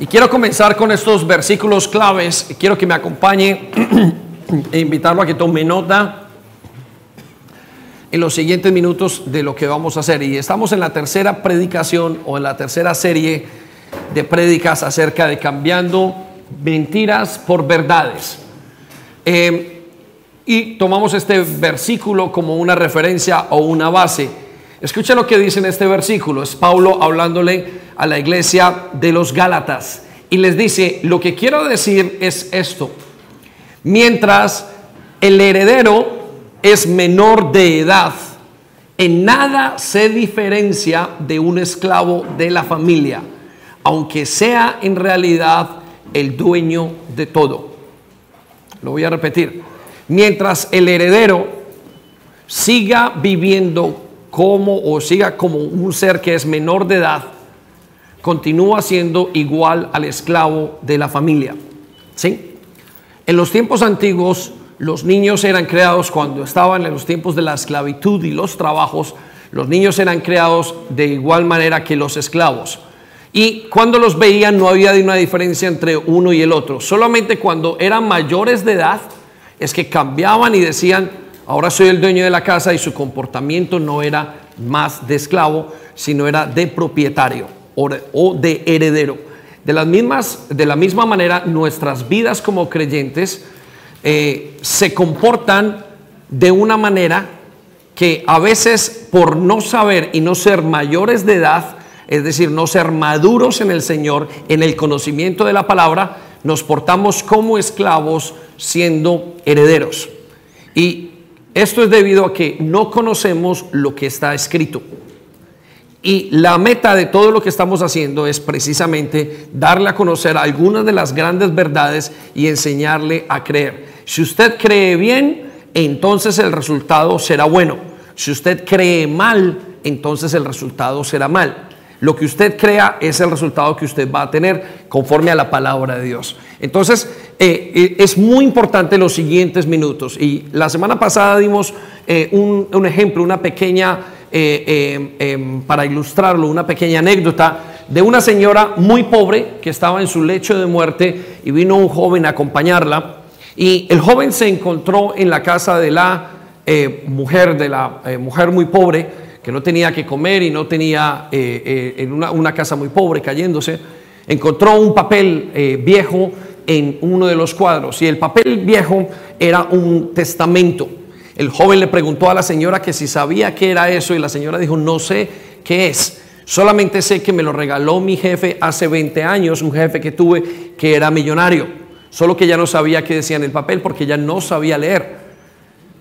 Y quiero comenzar con estos versículos claves. Quiero que me acompañe e invitarlo a que tome nota en los siguientes minutos de lo que vamos a hacer. Y estamos en la tercera predicación o en la tercera serie de prédicas acerca de cambiando mentiras por verdades. Eh, y tomamos este versículo como una referencia o una base. Escucha lo que dice en este versículo. Es Pablo hablándole a la iglesia de los Gálatas y les dice, lo que quiero decir es esto. Mientras el heredero es menor de edad, en nada se diferencia de un esclavo de la familia, aunque sea en realidad el dueño de todo. Lo voy a repetir. Mientras el heredero siga viviendo como o siga como un ser que es menor de edad, continúa siendo igual al esclavo de la familia. ¿Sí? En los tiempos antiguos, los niños eran creados cuando estaban en los tiempos de la esclavitud y los trabajos, los niños eran creados de igual manera que los esclavos. Y cuando los veían no había una diferencia entre uno y el otro. Solamente cuando eran mayores de edad es que cambiaban y decían, ahora soy el dueño de la casa y su comportamiento no era más de esclavo, sino era de propietario o de heredero. De, las mismas, de la misma manera, nuestras vidas como creyentes eh, se comportan de una manera que a veces por no saber y no ser mayores de edad, es decir, no ser maduros en el Señor, en el conocimiento de la palabra, nos portamos como esclavos siendo herederos. Y esto es debido a que no conocemos lo que está escrito. Y la meta de todo lo que estamos haciendo es precisamente darle a conocer algunas de las grandes verdades y enseñarle a creer. Si usted cree bien, entonces el resultado será bueno. Si usted cree mal, entonces el resultado será mal. Lo que usted crea es el resultado que usted va a tener conforme a la palabra de Dios. Entonces, eh, eh, es muy importante los siguientes minutos. Y la semana pasada dimos eh, un, un ejemplo, una pequeña eh, eh, em, para ilustrarlo, una pequeña anécdota de una señora muy pobre que estaba en su lecho de muerte y vino un joven a acompañarla. Y el joven se encontró en la casa de la eh, mujer, de la mujer muy pobre, que no tenía que comer y no tenía en una, una, casa muy pobre cayéndose. Encontró un papel viejo en uno de los cuadros y el papel viejo era un testamento el joven le preguntó a la señora que si sabía qué era eso y la señora dijo, no sé qué es. Solamente sé que me lo regaló mi jefe hace 20 años, un jefe que tuve que era millonario. Solo que ya no sabía qué decía en el papel porque ya no sabía leer.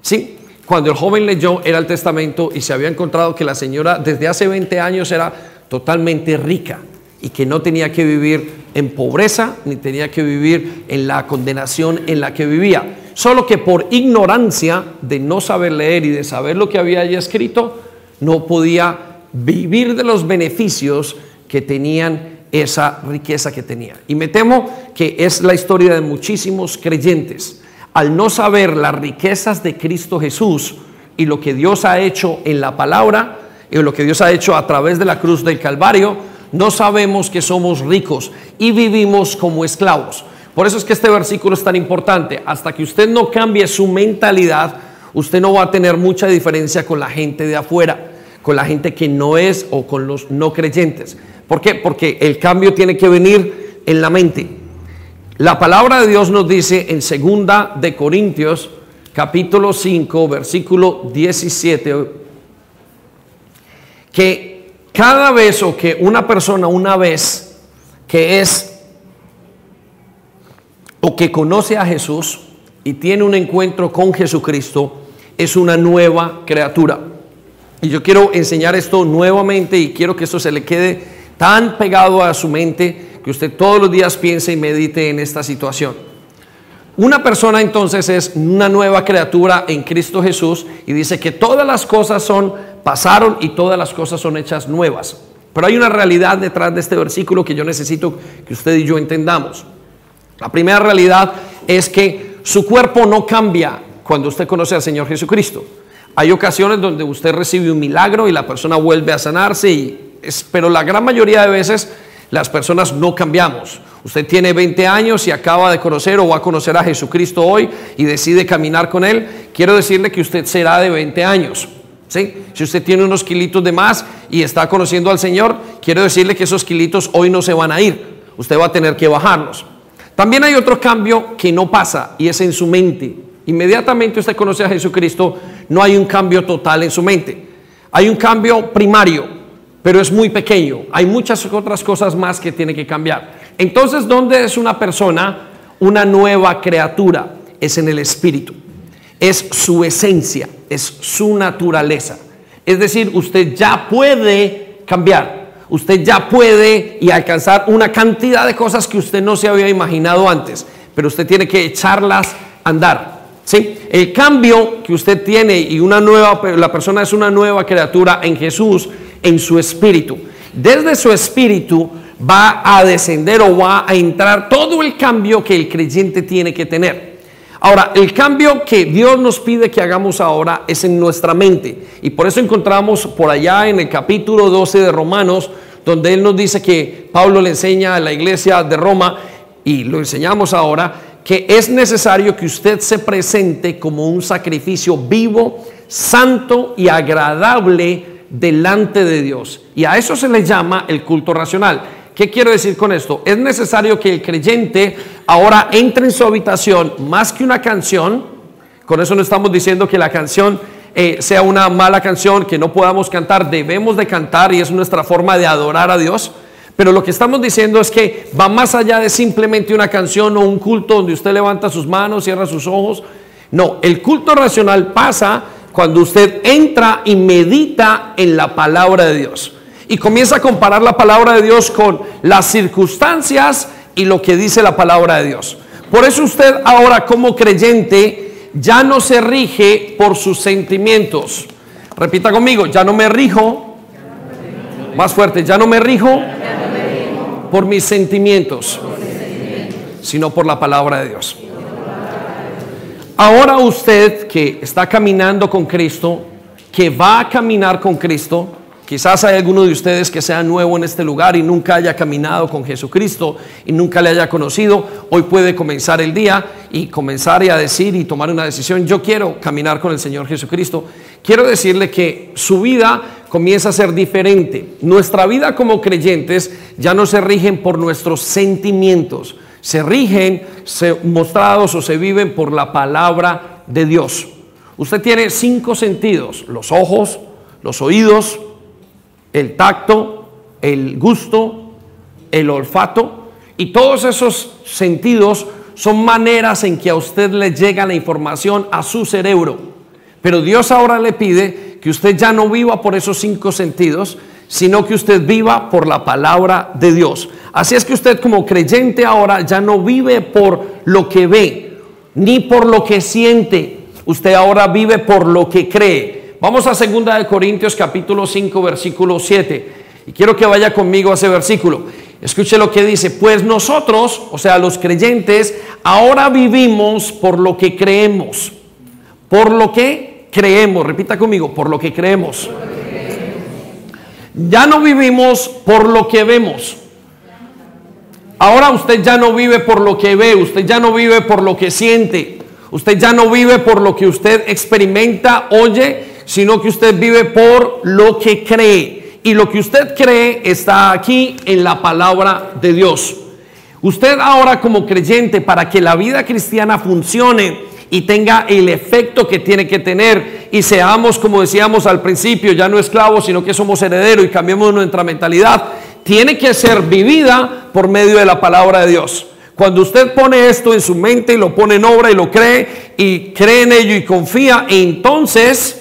Sí, cuando el joven leyó era el testamento y se había encontrado que la señora desde hace 20 años era totalmente rica y que no tenía que vivir en pobreza ni tenía que vivir en la condenación en la que vivía solo que por ignorancia de no saber leer y de saber lo que había allí escrito, no podía vivir de los beneficios que tenían esa riqueza que tenía. Y me temo que es la historia de muchísimos creyentes. Al no saber las riquezas de Cristo Jesús y lo que Dios ha hecho en la palabra, y lo que Dios ha hecho a través de la cruz del Calvario, no sabemos que somos ricos y vivimos como esclavos. Por eso es que este versículo es tan importante. Hasta que usted no cambie su mentalidad, usted no va a tener mucha diferencia con la gente de afuera, con la gente que no es o con los no creyentes. ¿Por qué? Porque el cambio tiene que venir en la mente. La palabra de Dios nos dice en segunda de Corintios capítulo 5 versículo 17 que cada vez o que una persona una vez que es o que conoce a Jesús y tiene un encuentro con Jesucristo, es una nueva criatura. Y yo quiero enseñar esto nuevamente y quiero que esto se le quede tan pegado a su mente que usted todos los días piense y medite en esta situación. Una persona entonces es una nueva criatura en Cristo Jesús y dice que todas las cosas son pasaron y todas las cosas son hechas nuevas. Pero hay una realidad detrás de este versículo que yo necesito que usted y yo entendamos. La primera realidad es que su cuerpo no cambia cuando usted conoce al Señor Jesucristo. Hay ocasiones donde usted recibe un milagro y la persona vuelve a sanarse, pero la gran mayoría de veces Las personas no cambiamos. Usted tiene 20 años y acaba de conocer o va a conocer a Jesucristo hoy y decide caminar con Él. Quiero decirle que usted será de 20 años. ¿sí? Si usted tiene unos kilitos de más y está conociendo al Señor, quiero decirle que esos kilitos hoy no se van a ir. Usted va a tener que bajarlos. También hay otro cambio que no pasa y es en su mente. Inmediatamente usted conoce a Jesucristo, no hay un cambio total en su mente. Hay un cambio primario, pero es muy pequeño. Hay muchas otras cosas más que tiene que cambiar. Entonces, ¿dónde es una persona una nueva criatura? Es en el espíritu. Es su esencia, es su naturaleza. Es decir, usted ya puede cambiar. Usted ya puede y alcanzar una cantidad de cosas que usted no se había imaginado antes, pero usted tiene que echarlas a andar. ¿sí? El cambio que usted tiene y una nueva, la persona es una nueva criatura en Jesús, en su espíritu. Desde su espíritu va a descender o va a entrar todo el cambio que el creyente tiene que tener. Ahora, el cambio que Dios nos pide que hagamos ahora es en nuestra mente. Y por eso encontramos por allá en el capítulo 12 de Romanos, donde Él nos dice que Pablo le enseña a la iglesia de Roma, y lo enseñamos ahora, que es necesario que usted se presente como un sacrificio vivo, santo y agradable delante de Dios. Y a eso se le llama el culto racional. ¿Qué quiero decir con esto? Es necesario que el creyente ahora entre en su habitación más que una canción. Con eso no estamos diciendo que la canción eh, sea una mala canción, que no podamos cantar. Debemos de cantar y es nuestra forma de adorar a Dios. Pero lo que estamos diciendo es que va más allá de simplemente una canción o un culto donde usted levanta sus manos, cierra sus ojos. No, el culto racional pasa cuando usted entra y medita en la palabra de Dios y comienza a comparar la palabra de Dios con las circunstancias y lo que dice la palabra de Dios. Por eso usted ahora como creyente ya no se rige por sus sentimientos. Repita conmigo, ya no me rijo, más fuerte, ya no me rijo por mis sentimientos, sino por la palabra de Dios. Ahora usted que está caminando con Cristo, que va a caminar con Cristo, Quizás hay alguno de ustedes que sea nuevo en este lugar y nunca haya caminado con Jesucristo y nunca le haya conocido. Hoy puede comenzar el día y comenzar a decir y tomar una decisión. Yo quiero caminar con el Señor Jesucristo. Quiero decirle que su vida comienza a ser diferente. Nuestra vida como creyentes ya no se rigen por nuestros sentimientos. Se rigen se, mostrados o se viven por la palabra de Dios. Usted tiene cinco sentidos. Los ojos, los oídos, el tacto, el gusto, el olfato y todos esos sentidos son maneras en que a usted le llega la información a su cerebro. Pero Dios ahora le pide que usted ya no viva por esos cinco sentidos, sino que usted viva por la palabra de Dios. Así es que usted como creyente ahora ya no vive por lo que ve, ni por lo que siente. Usted ahora vive por lo que cree. Vamos a 2 de Corintios capítulo 5 versículo 7. Y quiero que vaya conmigo a ese versículo. Escuche lo que dice, pues nosotros, o sea, los creyentes, ahora vivimos por lo que creemos. Por lo que creemos, repita conmigo, por lo que creemos. Ya no vivimos por lo que vemos. Ahora usted ya no vive por lo que ve, usted ya no vive por lo que siente, usted ya no vive por lo que usted experimenta, oye sino que usted vive por lo que cree. Y lo que usted cree está aquí en la palabra de Dios. Usted ahora como creyente, para que la vida cristiana funcione y tenga el efecto que tiene que tener y seamos, como decíamos al principio, ya no esclavos, sino que somos herederos y cambiemos nuestra mentalidad, tiene que ser vivida por medio de la palabra de Dios. Cuando usted pone esto en su mente y lo pone en obra y lo cree y cree en ello y confía, entonces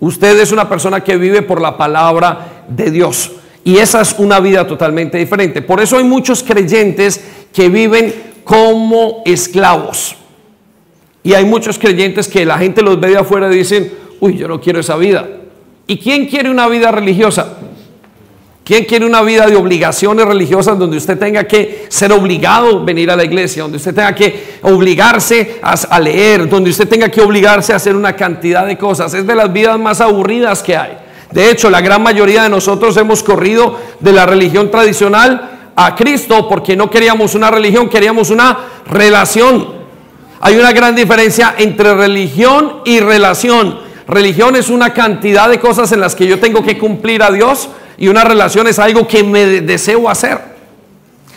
Usted es una persona que vive por la palabra de Dios. Y esa es una vida totalmente diferente. Por eso hay muchos creyentes que viven como esclavos. Y hay muchos creyentes que la gente los ve de afuera y dicen, uy, yo no quiero esa vida. ¿Y quién quiere una vida religiosa? ¿Quién quiere una vida de obligaciones religiosas donde usted tenga que ser obligado a venir a la iglesia, donde usted tenga que obligarse a, leer, donde usted tenga que obligarse a hacer una cantidad de cosas? Es de las vidas más aburridas que hay. De hecho, la gran mayoría de nosotros hemos corrido de la religión tradicional a Cristo porque no queríamos una religión, queríamos una relación. Hay una gran diferencia entre religión y relación. Religión es una cantidad de cosas en las que yo tengo que cumplir a Dios y una relación es algo que me deseo hacer.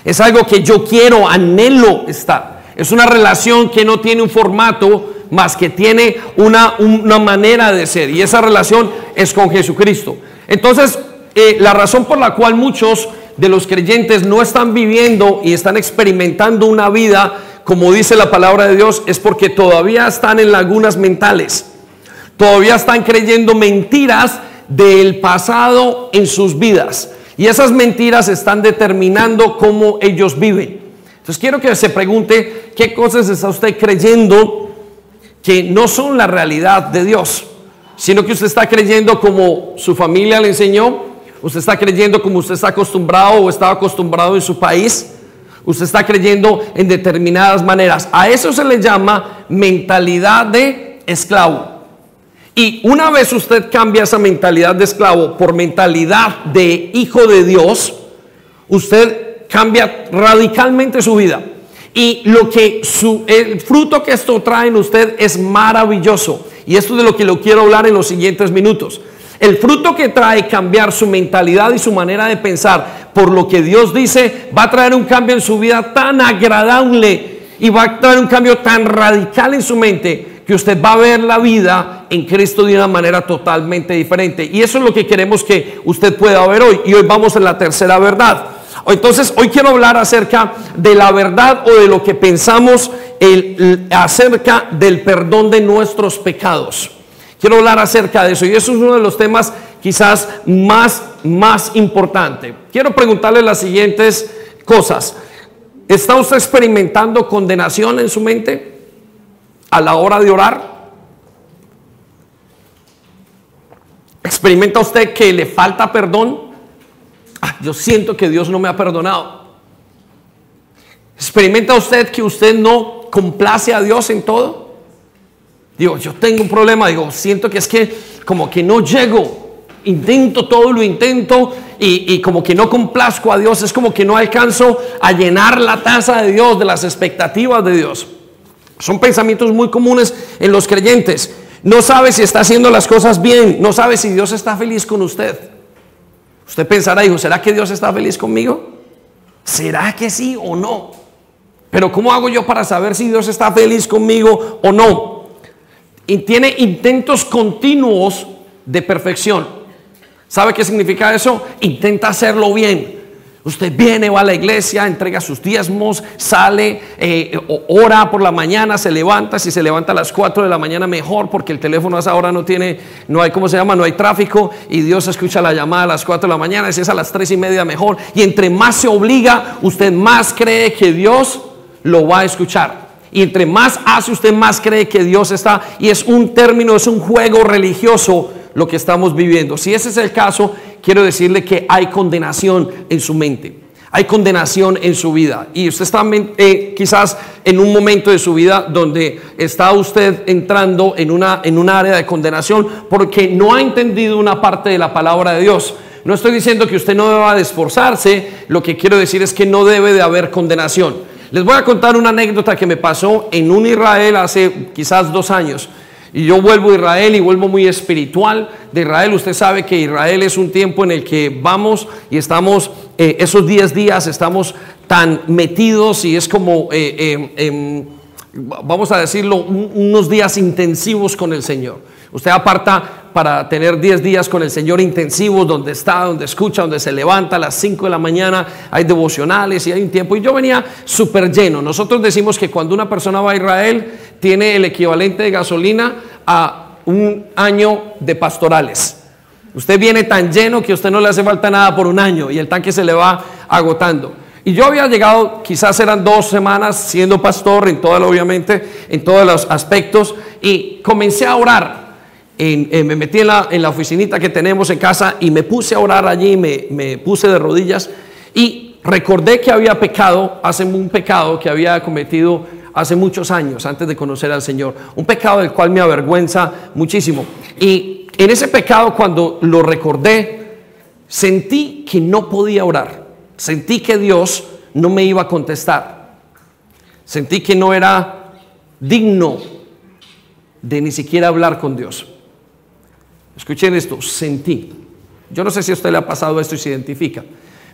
Es algo que yo quiero, anhelo estar. Es una relación que no tiene un formato más que tiene una, una manera de ser. Y esa relación es con Jesucristo. Entonces, eh, la razón por la cual muchos de los creyentes no están viviendo y están experimentando una vida como dice la palabra de Dios es porque todavía están en lagunas mentales. Todavía están creyendo mentiras del pasado en sus vidas. Y esas mentiras están determinando cómo ellos viven. Entonces quiero que se pregunte qué cosas está usted creyendo que no son la realidad de Dios, sino que usted está creyendo como su familia le enseñó, usted está creyendo como usted está acostumbrado o estaba acostumbrado en su país. Usted está creyendo en determinadas maneras. A eso se le llama mentalidad de esclavo. Y una vez usted cambia esa mentalidad de esclavo por mentalidad de hijo de Dios, usted cambia radicalmente su vida. Y lo que el fruto que esto trae en usted es maravilloso. Y esto es de lo que lo quiero hablar en los siguientes minutos. El fruto que trae cambiar su mentalidad y su manera de pensar por lo que Dios dice va a traer un cambio en su vida tan agradable y va a traer un cambio tan radical en su mente que usted va a ver la vida en Cristo de una manera totalmente diferente. Y eso es lo que queremos que usted pueda ver hoy. Y hoy vamos a la tercera verdad. Entonces, hoy quiero hablar acerca de la verdad o de lo que pensamos acerca del perdón de nuestros pecados. Quiero hablar acerca de eso y eso es uno de los temas quizás más, más importante. Quiero preguntarle las siguientes cosas. ¿Está usted experimentando condenación en su mente a la hora de orar? ¿Experimenta usted que le falta perdón? Ah, yo siento que Dios no me ha perdonado. ¿Experimenta usted que usted no complace a Dios en todo? Digo, yo tengo un problema, digo, siento que es que como que no llego. Intento todo, lo intento y, y, como que no complazco a Dios, es como que no alcanzo a llenar la taza de Dios, de las expectativas de Dios. Son pensamientos muy comunes en los creyentes. No sabe si está haciendo las cosas bien, no sabe si Dios está feliz con usted. Usted pensará, hijo, ¿será que Dios está feliz conmigo? ¿Será que sí o no? Pero ¿cómo hago yo para saber si Dios está feliz conmigo o no? y tiene intentos continuos de perfección. ¿Sabe qué significa eso? Intenta hacerlo bien. Usted viene, va a la iglesia, entrega sus diezmos, sale, eh, ora por la mañana, se levanta. Si se levanta a las 4 de la mañana, mejor, porque el teléfono a esa hora no tiene, no hay, ¿cómo se llama? No hay tráfico y Dios escucha la llamada a las 4 de la mañana. Si es a las 3 y media, mejor. Y entre más se obliga, usted más cree que Dios lo va a escuchar. Y entre más hace usted, más cree que Dios está. Y es un término, es un juego religioso lo que estamos viviendo. Si ese es el caso, quiero decirle que hay condenación en su mente. Hay condenación en su vida. Y usted está eh, quizás en un momento de su vida donde está usted entrando en, una, en un área de condenación porque no ha entendido una parte de la palabra de Dios. No estoy diciendo que usted no deba de esforzarse, lo que quiero decir es que no debe de haber condenación. Les voy a contar una anécdota que me pasó en un Israel hace quizás dos años. Y yo vuelvo a Israel y vuelvo muy espiritual de Israel. Usted sabe que Israel es un tiempo en el que vamos y estamos, eh, esos 10 días estamos tan metidos y es como, eh, eh, em, vamos a decirlo, unos días intensivos con el Señor. Usted aparta para tener 10 días con el Señor intensivos, donde está, donde escucha, donde se levanta a las 5 de la mañana, hay devocionales y hay un tiempo. Y yo venía súper lleno. Nosotros decimos que cuando una persona va a Israel, tiene el equivalente de gasolina a un año de pastorales. Usted viene tan lleno que a usted no le hace falta nada por un año y el tanque se le va agotando. Y yo había llegado, quizás eran dos semanas siendo pastor en todo, obviamente, en todos los aspectos, y comencé a orar me metí en la, en oficinita que tenemos en casa y me puse a orar allí, me, me puse de rodillas y recordé que había pecado, hace un pecado que había cometido hace muchos años antes de conocer al Señor, un pecado del cual me avergüenza muchísimo. Y en ese pecado cuando lo recordé, sentí que no podía orar. Sentí que Dios no me iba a contestar. Sentí que no era digno de ni siquiera hablar con Dios. Escuchen esto, sentí. Yo no sé si a usted le ha pasado esto y se identifica,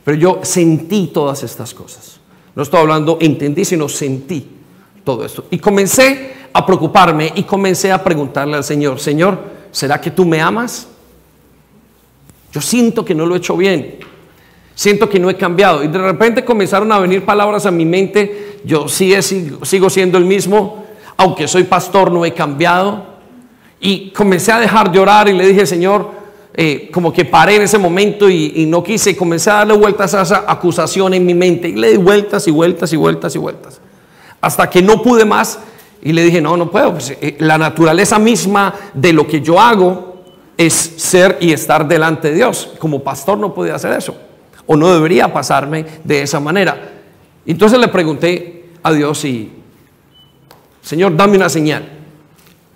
pero yo sentí todas estas cosas. No estoy hablando entendí, sino sentí todo esto. Y comencé a preocuparme y comencé a preguntarle al Señor, Señor, ¿será que tú me amas? Yo siento que no lo he hecho bien. Siento que no he cambiado. Y de repente comenzaron a venir palabras a mi mente. Yo sí sigo siendo el mismo. Aunque soy pastor, no he cambiado. Y comencé a dejar de orar y le dije, Señor, eh, como que paré en ese momento y, no quise. Comencé a darle vueltas a esa acusación en mi mente. Y le di vueltas y vueltas y vueltas y vueltas. Hasta que no pude más y le dije, no, no puedo. Pues, eh, la naturaleza misma de lo que yo hago es ser y estar delante de Dios. Como pastor no podía hacer eso. O no debería pasarme de esa manera. Entonces le pregunté a Dios y, Señor, dame una señal.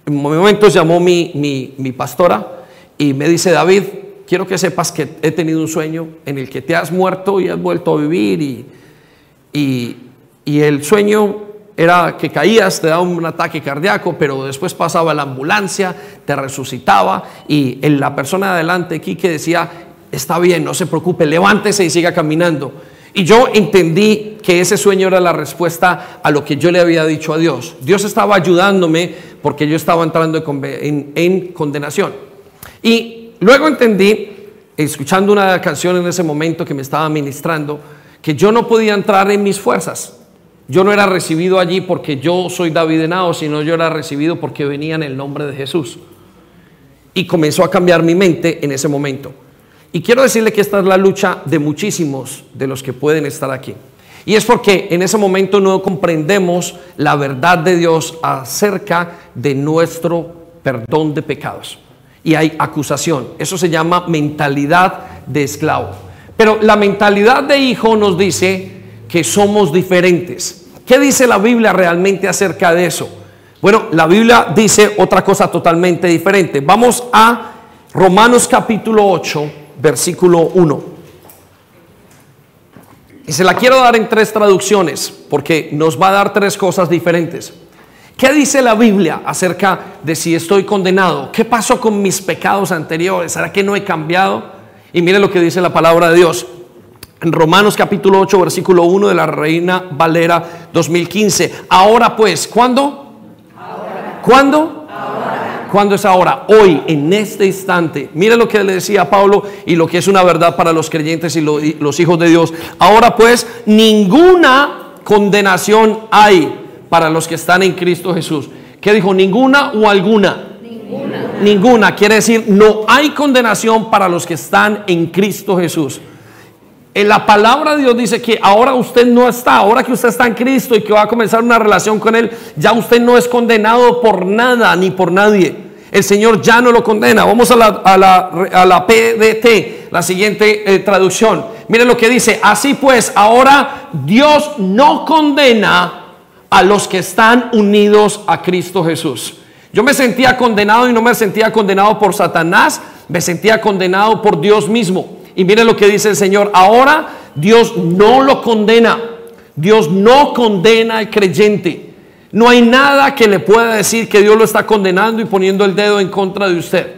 En momentos llamó mi, mi, mi pastora y me dice, David, quiero que sepas que he tenido un sueño en el que te has muerto y has vuelto a vivir y, y, y el sueño era que caías, te daba un ataque cardíaco, pero después pasaba la ambulancia, te resucitaba y la persona de adelante aquí que decía, está bien, no se preocupe, levántese y siga caminando. Y yo entendí que ese sueño era la respuesta a lo que yo le había dicho a Dios. Dios estaba ayudándome porque yo estaba entrando en, en condenación. Y luego entendí, escuchando una canción en ese momento que me estaba ministrando, que yo no podía entrar en mis fuerzas. Yo no era recibido allí porque yo soy David Henao, sino yo era recibido porque venía en el nombre de Jesús. Y comenzó a cambiar mi mente en ese momento. Y quiero decirle que esta es la lucha de muchísimos de los que pueden estar aquí. Y es porque en ese momento no comprendemos la verdad de Dios acerca de nuestro perdón de pecados. Y hay acusación. Eso se llama mentalidad de esclavo. Pero la mentalidad de hijo nos dice, que somos diferentes. ¿Qué dice la Biblia realmente acerca de eso? Bueno, la Biblia dice otra cosa totalmente diferente. Vamos a Romanos capítulo 8, versículo 1. Y se la quiero dar en tres traducciones, porque nos va a dar tres cosas diferentes. ¿Qué dice la Biblia acerca de si estoy condenado? ¿Qué pasó con mis pecados anteriores? ¿Será que no he cambiado? Y mire lo que dice la palabra de Dios. En Romanos capítulo 8, versículo 1 de la Reina Valera 2015. Ahora pues, ¿cuándo? ¿Cuándo? ¿Cuándo es ahora? Hoy, en este instante. Mire lo que le decía Pablo y lo que es una verdad para los creyentes y los hijos de Dios. Ahora pues, ninguna condenación hay para los que están en Cristo Jesús. ¿Qué dijo? ¿Ninguna o alguna? Ninguna. Ninguna. Quiere decir, no hay condenación para los que están en Cristo Jesús. En la palabra de Dios dice que ahora usted no está, ahora que usted está en Cristo y que va a comenzar una relación con Él, ya usted no es condenado por nada ni por nadie. El Señor ya no lo condena. Vamos a la, PDT, la siguiente eh, traducción. Miren lo que dice. Así pues, ahora Dios no condena a los que están unidos a Cristo Jesús. Yo me sentía condenado y no me sentía condenado por Satanás, me sentía condenado por Dios mismo. Y mire lo que dice el Señor. Ahora Dios no lo condena. Dios no condena al creyente. No hay nada que le pueda decir que Dios lo está condenando y poniendo el dedo en contra de usted.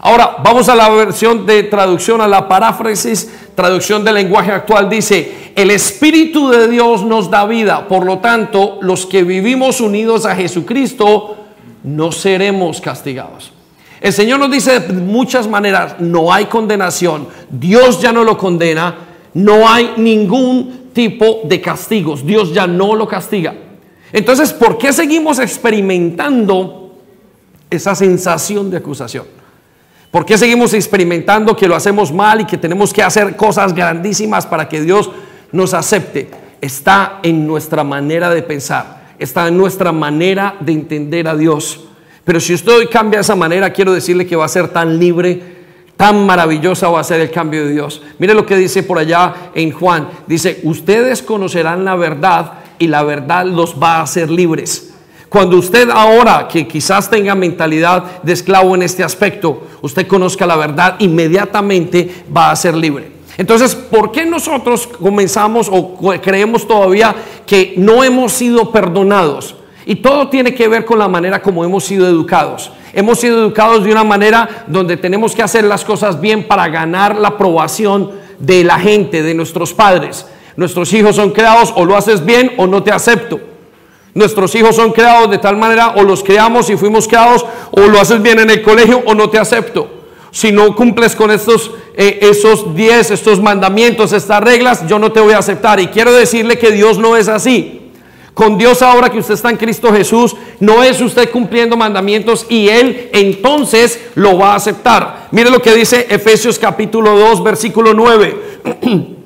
Ahora, vamos a la versión de traducción, a la paráfrasis, traducción del lenguaje actual. Dice, el Espíritu de Dios nos da vida. Por lo tanto, los que vivimos unidos a Jesucristo, no seremos castigados. El Señor nos dice de muchas maneras, no hay condenación, Dios ya no lo condena, no hay ningún tipo de castigos, Dios ya no lo castiga. Entonces, ¿por qué seguimos experimentando esa sensación de acusación? ¿Por qué seguimos experimentando que lo hacemos mal y que tenemos que hacer cosas grandísimas para que Dios nos acepte? Está en nuestra manera de pensar, está en nuestra manera de entender a Dios. Pero si usted hoy cambia esa manera, quiero decirle que va a ser tan libre, tan maravillosa va a ser el cambio de Dios. Mire lo que dice por allá en Juan. Dice, ustedes conocerán la verdad y la verdad los va a hacer libres. Cuando usted ahora, que quizás tenga mentalidad de esclavo en este aspecto, usted conozca la verdad, inmediatamente va a ser libre. Entonces, ¿por qué nosotros comenzamos o creemos todavía que no hemos sido perdonados? Y todo tiene que ver con la manera como hemos sido educados. Hemos sido educados de una manera donde tenemos que hacer las cosas bien para ganar la aprobación de la gente, de nuestros padres. Nuestros hijos son creados o lo haces bien o no te acepto. Nuestros hijos son creados de tal manera o los creamos y fuimos creados o lo haces bien en el colegio o no te acepto. Si no cumples con estos eh, esos 10, estos mandamientos, estas reglas, yo no te voy a aceptar. Y quiero decirle que Dios no es así. Con Dios ahora que usted está en Cristo Jesús, no es usted cumpliendo mandamientos y Él entonces lo va a aceptar. Mire lo que dice Efesios capítulo 2, versículo 9.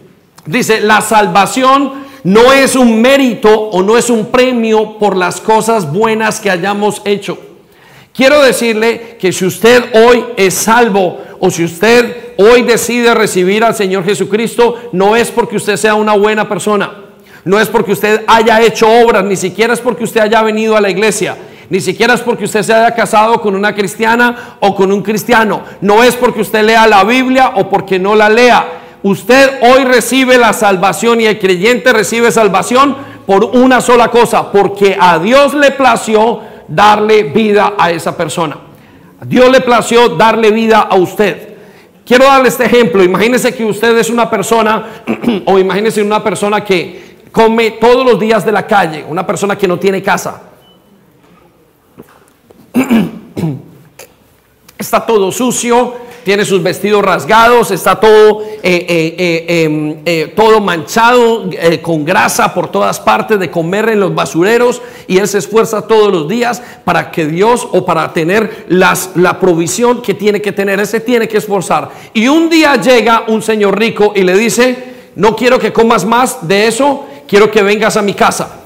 dice, la salvación no es un mérito o no es un premio por las cosas buenas que hayamos hecho. Quiero decirle que si usted hoy es salvo o si usted hoy decide recibir al Señor Jesucristo, no es porque usted sea una buena persona, no es porque usted haya hecho obras, ni siquiera es porque usted haya venido a la iglesia. Ni siquiera es porque usted se haya casado con una cristiana o con un cristiano. No es porque usted lea la Biblia o porque no la lea Usted hoy recibe la salvación y el creyente recibe salvación por una sola cosa, porque a Dios le plació darle vida a esa persona. A Dios le plació darle vida a usted. Quiero darle este ejemplo. Imagínese que usted es una persona, o imagínese una persona que come todos los días de la calle, una persona que no tiene casa. Está todo sucio, tiene sus vestidos rasgados, está todo, eh, eh, eh, em, todo manchado con grasa por todas partes de comer en los basureros y él se esfuerza todos los días para que Dios o para tener las, la provisión que tiene que tener, ese tiene que esforzar. Y un día llega un señor rico y le dice, no quiero que comas más de eso, quiero que vengas a mi casa.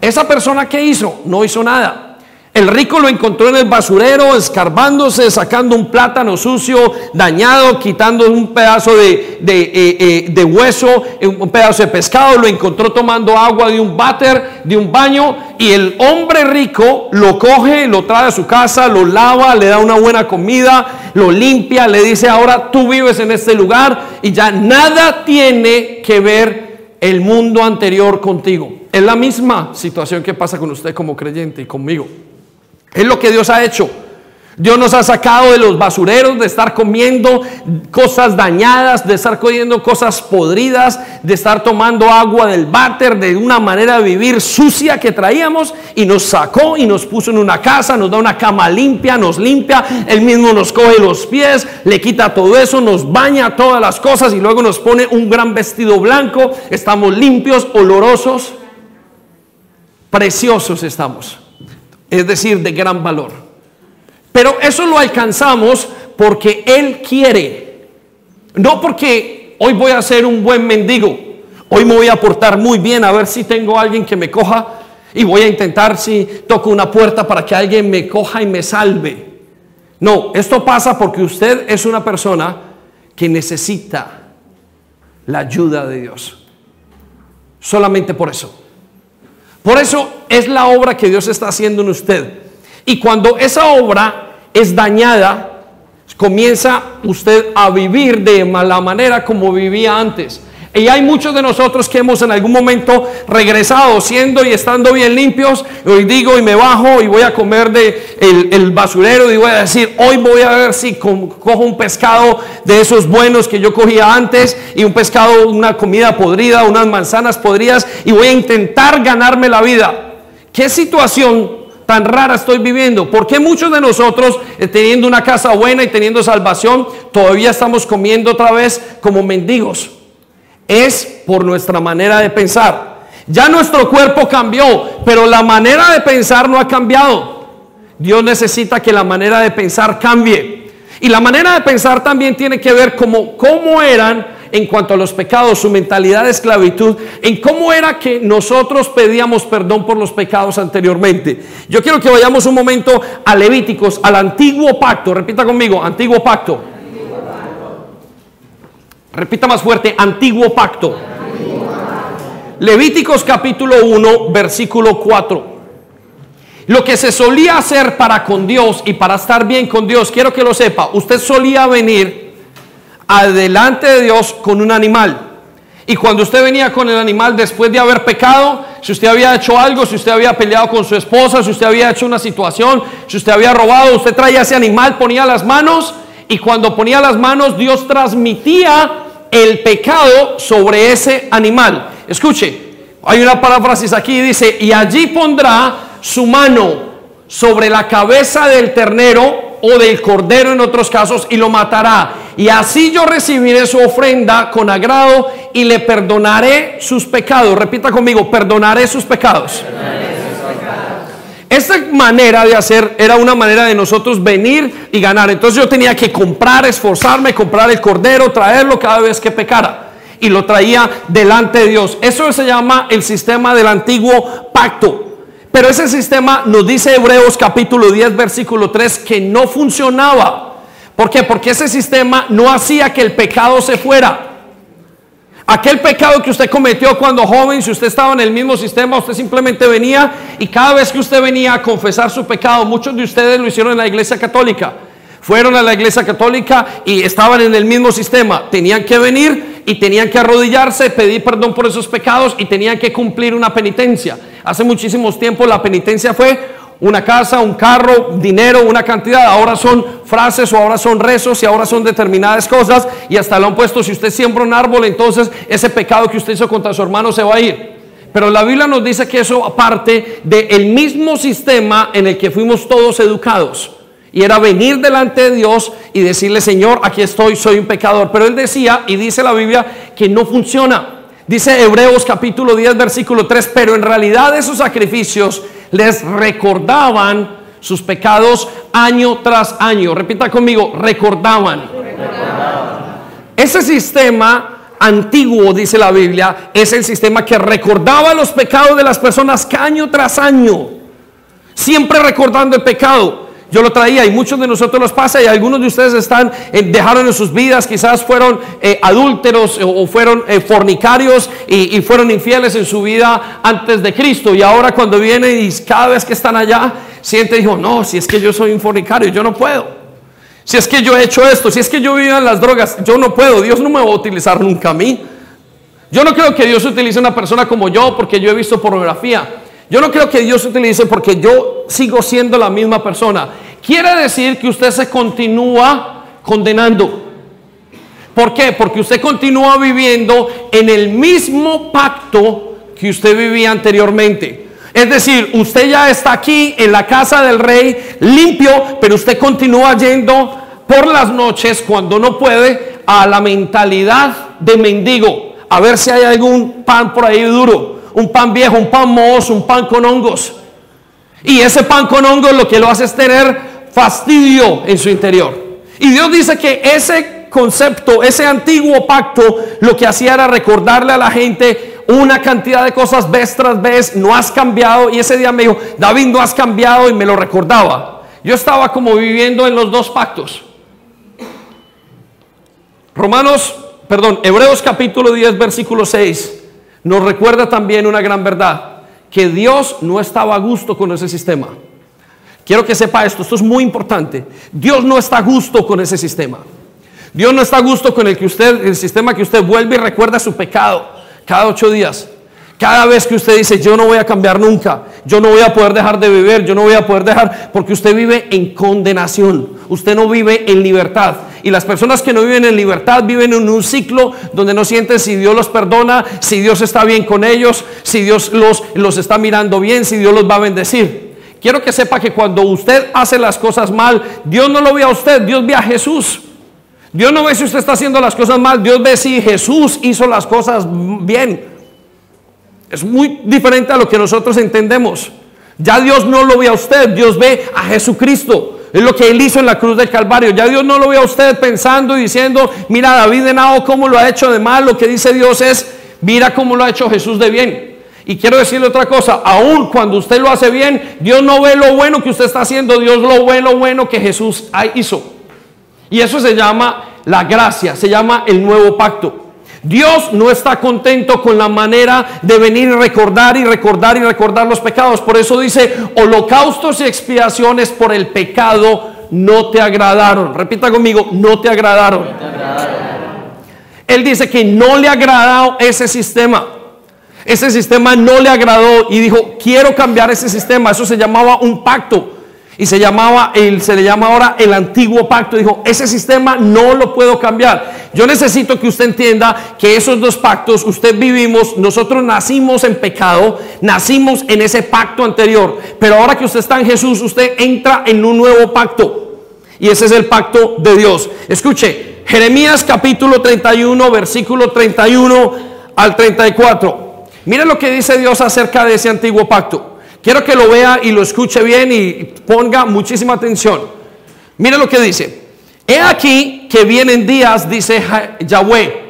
Esa persona que hizo, no hizo nada. El rico lo encontró en el basurero, escarbándose, sacando un plátano sucio, dañado, quitando un pedazo de, eh, eh, hueso, un pedazo de pescado, lo encontró tomando agua de un váter, de un baño, y el hombre rico lo coge, lo trae a su casa, lo lava, le da una buena comida, lo limpia, le dice, ahora tú vives en este lugar y ya nada tiene que ver el mundo anterior contigo. Es la misma situación que pasa con usted como creyente y conmigo. Es lo que Dios ha hecho. Dios nos ha sacado de los basureros, de estar comiendo cosas dañadas, de estar comiendo cosas podridas, de estar tomando agua del váter, de una manera de vivir sucia que traíamos y nos sacó y nos puso en una casa, nos da una cama limpia, nos limpia, él mismo nos coge los pies, le quita todo eso, nos baña todas las cosas y luego nos pone un gran vestido blanco, estamos limpios, olorosos, preciosos estamos es decir, de gran valor. Pero eso lo alcanzamos porque Él quiere, no porque hoy voy a ser un buen mendigo, hoy me voy a portar muy bien a ver si tengo alguien que me coja y voy a intentar si toco una puerta para que alguien me coja y me salve. No, esto pasa porque usted es una persona que necesita la ayuda de Dios. Solamente por eso. Por eso es la obra que Dios está haciendo en usted. Y cuando esa obra es dañada, comienza usted a vivir de la manera como vivía antes. Y hay muchos de nosotros que hemos en algún momento regresado siendo y estando bien limpios. Hoy digo y me bajo y voy a comer de el, basurero y voy a decir, hoy voy a ver si cojo un pescado de esos buenos que yo cogía antes y un pescado, una comida podrida, unas manzanas podridas y voy a intentar ganarme la vida. ¿Qué situación tan rara estoy viviendo? ¿Por qué muchos de nosotros, eh, teniendo una casa buena y teniendo salvación, todavía estamos comiendo otra vez como mendigos? Es por nuestra manera de pensar. Ya nuestro cuerpo cambió, pero la manera de pensar no ha cambiado. Dios necesita que la manera de pensar cambie. Y la manera de pensar también tiene que ver como cómo eran en cuanto a los pecados, su mentalidad de esclavitud, en cómo era que nosotros pedíamos perdón por los pecados anteriormente. Yo quiero que vayamos un momento a Levíticos, al antiguo pacto. Repita conmigo, antiguo pacto. Repita más fuerte, antiguo pacto. Levíticos capítulo 1, versículo 4. lo que se solía hacer para con Dios y para estar bien con Dios, quiero que lo sepa, usted solía venir adelante de Dios con un animal. Y cuando usted venía con el animal después de haber pecado, si usted había hecho algo, si usted había peleado con su esposa, si usted había hecho una situación, si usted había robado, usted traía ese animal, ponía las manos y cuando ponía las manos Dios transmitía el pecado sobre ese animal. Escuche, hay una paráfrasis aquí, dice, y allí pondrá su mano sobre la cabeza del ternero o del cordero en otros casos y lo matará. Y así yo recibiré su ofrenda con agrado y le perdonaré sus pecados. Repita conmigo, perdonaré sus pecados. Esta manera de hacer era una manera de nosotros venir y ganar. Entonces yo tenía que comprar, esforzarme, comprar el cordero, traerlo cada vez que pecara. Y lo traía delante de Dios. Eso se llama el sistema del antiguo pacto. Pero ese sistema nos dice Hebreos capítulo 10, versículo 3, que no funcionaba. ¿Por qué? Porque ese sistema no hacía que el pecado se fuera. Aquel pecado que usted cometió cuando joven, si usted estaba en el mismo sistema, usted simplemente venía y cada vez que usted venía a confesar su pecado, muchos de ustedes lo hicieron en la iglesia católica. Fueron a la iglesia católica y estaban en el mismo sistema. Tenían que venir y tenían que arrodillarse, pedir perdón por esos pecados y tenían que cumplir una penitencia. Hace muchísimos tiempos la penitencia fue una casa, un carro, dinero, una cantidad. Ahora son frases o ahora son rezos y ahora son determinadas cosas. Y hasta lo han puesto, si usted siembra un árbol, entonces ese pecado que usted hizo contra su hermano se va a ir. Pero la Biblia nos dice que eso aparte del mismo sistema en el que fuimos todos educados. Y era venir delante de Dios y decirle, Señor, aquí estoy, soy un pecador. Pero él decía, y dice la Biblia, que no funciona. Dice Hebreos capítulo 10, versículo 3, pero en realidad esos sacrificios les recordaban sus pecados año tras año. Repita conmigo, recordaban. Ese sistema antiguo, dice la Biblia, es el sistema que recordaba los pecados de las personas año tras año. Siempre recordando el pecado. Yo lo traía y muchos de nosotros los pasa y algunos de ustedes están, eh, dejaron en sus vidas, quizás fueron eh, adúlteros o, fueron eh, fornicarios y, fueron infieles en su vida antes de Cristo. Y ahora cuando vienen y cada vez que están allá, siente, dijo, no, si es que yo soy un fornicario, yo no puedo. Si es que yo he hecho esto, si es que yo vivo en las drogas, yo no puedo. Dios no me va a utilizar nunca a mí. Yo no creo que Dios utilice una persona como yo porque yo he visto pornografía. Yo no creo que Dios utilice porque yo sigo siendo la misma persona. Quiere decir que usted se continúa condenando. ¿Por qué? Porque usted continúa viviendo en el mismo pacto que usted vivía anteriormente. Es decir, usted ya está aquí en la casa del rey limpio, pero usted continúa yendo por las noches cuando no puede a la mentalidad de mendigo. A ver si hay algún pan por ahí duro, un pan viejo, un pan mohoso, un pan con hongos. Y ese pan con hongos lo que lo hace es tener fastidio en su interior. Y Dios dice que ese concepto, ese antiguo pacto, lo que hacía era recordarle a la gente una cantidad de cosas vez tras vez, no has cambiado. Y ese día me dijo, David, no has cambiado y me lo recordaba. Yo estaba como viviendo en los dos pactos. Romanos, perdón, Hebreos capítulo 10, versículo 6, nos recuerda también una gran verdad, que Dios no estaba a gusto con ese sistema. Quiero que sepa esto, esto es muy importante. Dios no está a gusto con ese sistema. Dios no está a gusto con el que usted, el sistema que usted vuelve y recuerda su pecado cada ocho días. Cada vez que usted dice, yo no voy a cambiar nunca, yo no voy a poder dejar de beber, yo no voy a poder dejar, porque usted vive en condenación, usted no vive en libertad. Y las personas que no viven en libertad viven en un ciclo donde no sienten si Dios los perdona, si Dios está bien con ellos, si Dios los, los está mirando bien, si Dios los va a bendecir. Quiero que sepa que cuando usted hace las cosas mal, Dios no lo ve a usted, Dios ve a Jesús. Dios no ve si usted está haciendo las cosas mal, Dios ve si Jesús hizo las cosas bien. Es muy diferente a lo que nosotros entendemos. Ya Dios no lo ve a usted, Dios ve a Jesucristo. Es lo que Él hizo en la cruz del Calvario. Ya Dios no lo ve a usted pensando y diciendo, mira David de Nao, cómo lo ha hecho de mal. Lo que dice Dios es, mira cómo lo ha hecho Jesús de bien. Y quiero decirle otra cosa, aún cuando usted lo hace bien, Dios no ve lo bueno que usted está haciendo, Dios lo ve lo bueno que Jesús hizo. Y eso se llama la gracia, se llama el nuevo pacto. Dios no está contento con la manera de venir y recordar y recordar y recordar los pecados. Por eso dice, holocaustos y expiaciones por el pecado no te agradaron. Repita conmigo, no te agradaron. Él dice que no le ha agradado ese sistema. Ese sistema no le agradó y dijo, quiero cambiar ese sistema. Eso se llamaba un pacto. Y se llamaba, el, se le llama ahora el antiguo pacto. Dijo, ese sistema no lo puedo cambiar. Yo necesito que usted entienda que esos dos pactos, usted vivimos, nosotros nacimos en pecado, nacimos en ese pacto anterior. Pero ahora que usted está en Jesús, usted entra en un nuevo pacto. Y ese es el pacto de Dios. Escuche, Jeremías capítulo 31, versículo 31 al 34. Mire lo que dice Dios acerca de ese antiguo pacto. Quiero que lo vea y lo escuche bien y ponga muchísima atención. Mire lo que dice. He aquí que vienen días, dice Yahweh,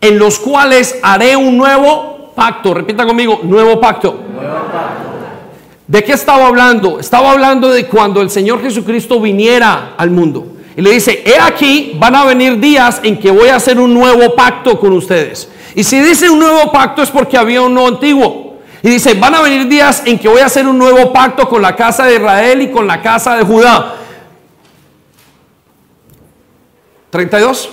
en los cuales haré un nuevo pacto. Repita conmigo, nuevo pacto. ¿De qué estaba hablando? Estaba hablando de cuando el Señor Jesucristo viniera al mundo. Y le dice, he aquí, van a venir días en que voy a hacer un nuevo pacto con ustedes. Y si dice un nuevo pacto es porque había uno antiguo. Y dice, van a venir días en que voy a hacer un nuevo pacto con la casa de Israel y con la casa de Judá. 32.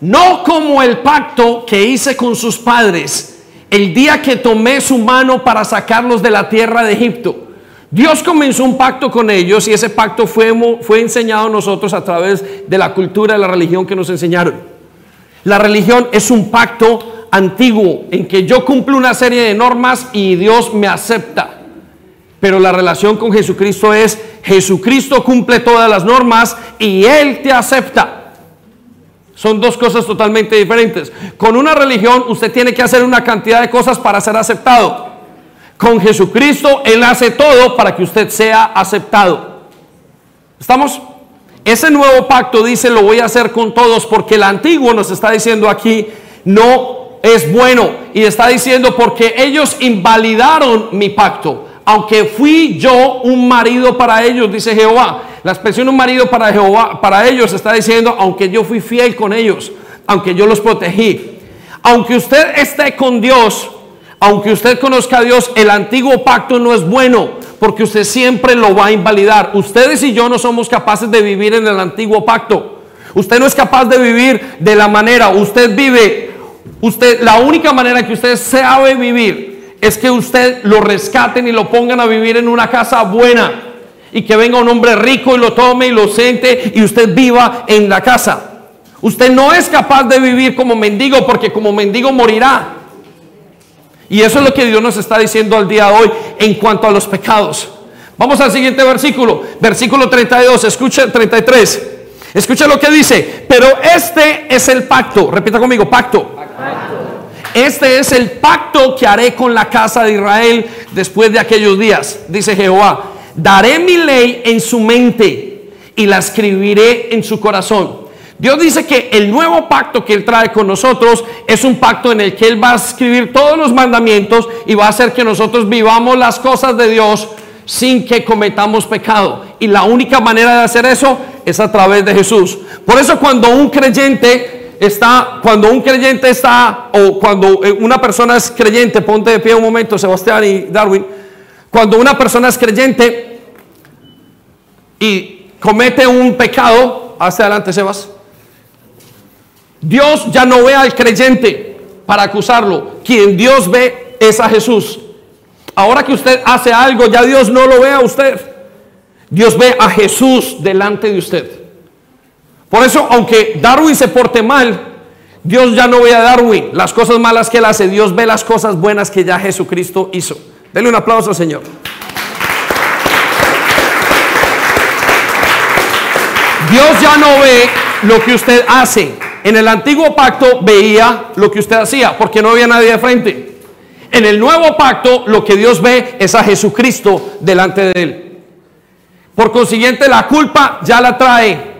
No como el pacto que hice con sus padres el día que tomé su mano para sacarlos de la tierra de Egipto. Dios comenzó un pacto con ellos y ese pacto fue, fue enseñado a nosotros a través de la cultura de la religión que nos enseñaron. La religión es un pacto antiguo en que yo cumplo una serie de normas y Dios me acepta. Pero la relación con Jesucristo es Jesucristo cumple todas las normas y Él te acepta. Son dos cosas totalmente diferentes. Con una religión usted tiene que hacer una cantidad de cosas para ser aceptado. Con Jesucristo Él hace todo para que usted sea aceptado. ¿Estamos? Ese nuevo pacto dice lo voy a hacer con todos porque el antiguo nos está diciendo aquí no es bueno. Y está diciendo, porque ellos invalidaron mi pacto. Aunque fui yo un marido para ellos, dice Jehová. La expresión un marido para Jehová, para ellos está diciendo, aunque yo fui fiel con ellos, aunque yo los protegí. Aunque usted esté con Dios, aunque usted conozca a Dios, el antiguo pacto no es bueno, porque usted siempre lo va a invalidar. Ustedes y yo no somos capaces de vivir en el antiguo pacto. Usted no es capaz de vivir de la manera, usted vive Usted, la única manera que usted sabe vivir es que usted lo rescaten y lo pongan a vivir en una casa buena y que venga un hombre rico y lo tome y lo siente y usted viva en la casa. Usted no es capaz de vivir como mendigo porque como mendigo morirá. Y eso es lo que Dios nos está diciendo al día de hoy en cuanto a los pecados. Vamos al siguiente versículo, versículo 32, escucha 33. Escucha lo que dice, pero este es el pacto, repita conmigo, pacto. Este es el pacto que haré con la casa de Israel después de aquellos días, dice Jehová. Daré mi ley en su mente y la escribiré en su corazón. Dios dice que el nuevo pacto que Él trae con nosotros es un pacto en el que Él va a escribir todos los mandamientos y va a hacer que nosotros vivamos las cosas de Dios sin que cometamos pecado. Y la única manera de hacer eso es a través de Jesús. Por eso cuando un creyente está, cuando un creyente está, o cuando eh, una persona es creyente, ponte de pie un momento, Sebastián y Darwin, cuando una persona es creyente y comete un pecado, hacia adelante, Sebas, Dios ya no ve al creyente para acusarlo, quien Dios ve es a Jesús. Ahora que usted hace algo, ya Dios no lo ve a usted. Dios ve a Jesús delante de usted. Por eso, aunque Darwin se porte mal, Dios ya no ve a Darwin las cosas malas que él hace, Dios ve las cosas buenas que ya Jesucristo hizo. Denle un aplauso al Señor. Dios ya no ve lo que usted hace. En el antiguo pacto veía lo que usted hacía porque no había nadie de frente. En el nuevo pacto lo que Dios ve es a Jesucristo delante de él. Por consiguiente la culpa ya la trae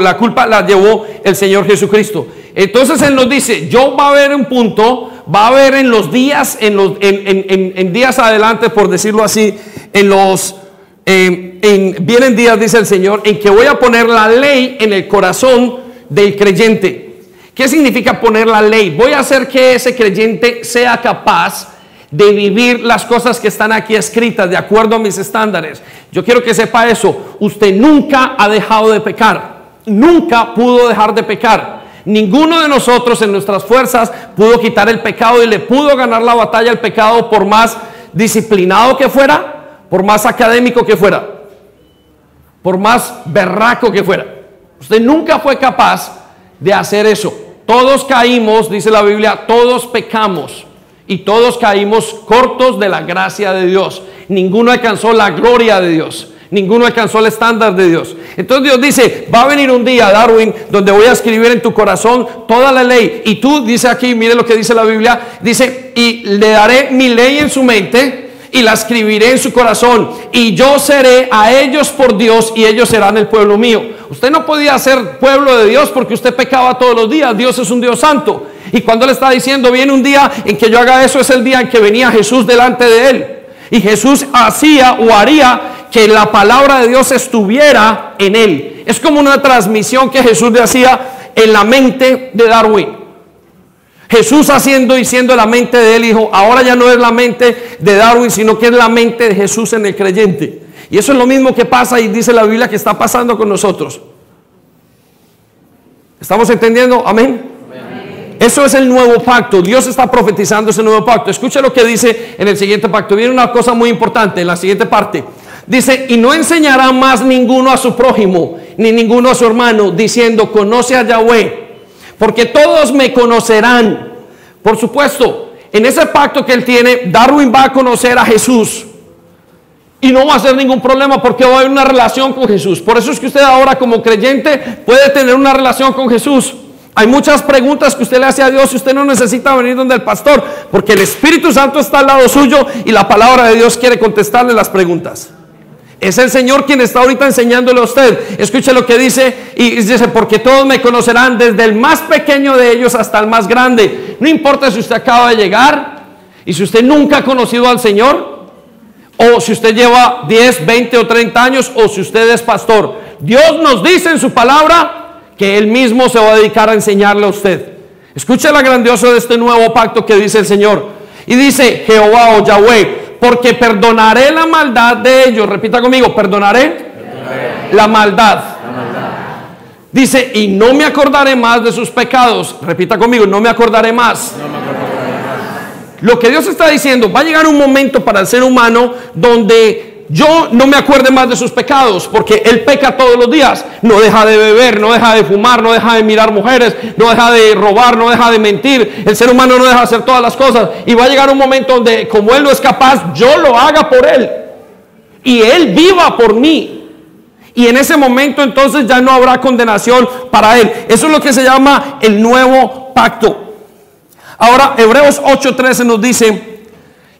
la culpa la llevó el Señor Jesucristo. Entonces Él nos dice, yo va a haber un punto, va a haber en los días, en, los, en, días adelante, por decirlo así, en los, vienen días, dice el Señor, en que voy a poner la ley en el corazón del creyente. ¿Qué significa poner la ley? Voy a hacer que ese creyente sea capaz de vivir las cosas que están aquí escritas de acuerdo a mis estándares. Yo quiero que sepa eso. Usted nunca ha dejado de pecar. Nunca pudo dejar de pecar. Ninguno de nosotros en nuestras fuerzas pudo quitar el pecado y le pudo ganar la batalla al pecado por más disciplinado que fuera, por más académico que fuera, por más berraco que fuera. Usted nunca fue capaz de hacer eso. Todos caímos, dice la Biblia, todos pecamos y todos caímos cortos de la gracia de Dios. Ninguno alcanzó la gloria de Dios. Ninguno alcanzó el estándar de Dios. Entonces Dios dice, va a venir un día, Darwin, donde voy a escribir en tu corazón toda la ley. Y tú, dice aquí, mire lo que dice la Biblia, dice, y le daré mi ley en su mente y la escribiré en su corazón. Y yo seré a ellos por Dios y ellos serán el pueblo mío. Usted no podía ser pueblo de Dios porque usted pecaba todos los días. Dios es un Dios santo. Y cuando le está diciendo, viene un día en que yo haga eso, es el día en que venía Jesús delante de él. Y Jesús hacía o haría que la palabra de Dios estuviera en él. Es como una transmisión que Jesús le hacía en la mente de Darwin. Jesús haciendo y siendo la mente de él, dijo, ahora ya no es la mente de Darwin, sino que es la mente de Jesús en el creyente. Y eso es lo mismo que pasa y dice la Biblia que está pasando con nosotros. ¿Estamos entendiendo? Amén. Eso es el nuevo pacto. Dios está profetizando ese nuevo pacto. Escucha lo que dice en el siguiente pacto. Viene una cosa muy importante en la siguiente parte. Dice, y no enseñará más ninguno a su prójimo, ni ninguno a su hermano, diciendo, conoce a Yahweh, porque todos me conocerán. Por supuesto, en ese pacto que él tiene, Darwin va a conocer a Jesús. Y no va a ser ningún problema porque va a haber una relación con Jesús. Por eso es que usted ahora como creyente puede tener una relación con Jesús. Hay muchas preguntas que usted le hace a Dios y usted no necesita venir donde el pastor, porque el Espíritu Santo está al lado suyo y la palabra de Dios quiere contestarle las preguntas. Es el Señor quien está ahorita enseñándole a usted. Escuche lo que dice y dice, porque todos me conocerán desde el más pequeño de ellos hasta el más grande. No importa si usted acaba de llegar y si usted nunca ha conocido al Señor, o si usted lleva 10, 20 o 30 años, o si usted es pastor. Dios nos dice en su palabra que Él mismo se va a dedicar a enseñarle a usted. Escuche la grandiosa de este nuevo pacto que dice el Señor. Y dice Jehová o Yahweh, porque perdonaré la maldad de ellos. Repita conmigo, perdonaré, La, maldad. Dice, y no me acordaré más de sus pecados. Repita conmigo, no me acordaré más. Lo que Dios está diciendo, va a llegar un momento para el ser humano donde yo no me acuerde más de sus pecados, porque él peca todos los días. No deja de beber, no deja de fumar, no deja de mirar mujeres, no deja de robar, no deja de mentir. El ser humano no deja de hacer todas las cosas. Y va a llegar un momento donde, como él no es capaz, yo lo haga por él. Y él viva por mí. Y en ese momento entonces ya no habrá condenación para él. Eso es lo que se llama el nuevo pacto. Ahora, Hebreos 8:13 nos dice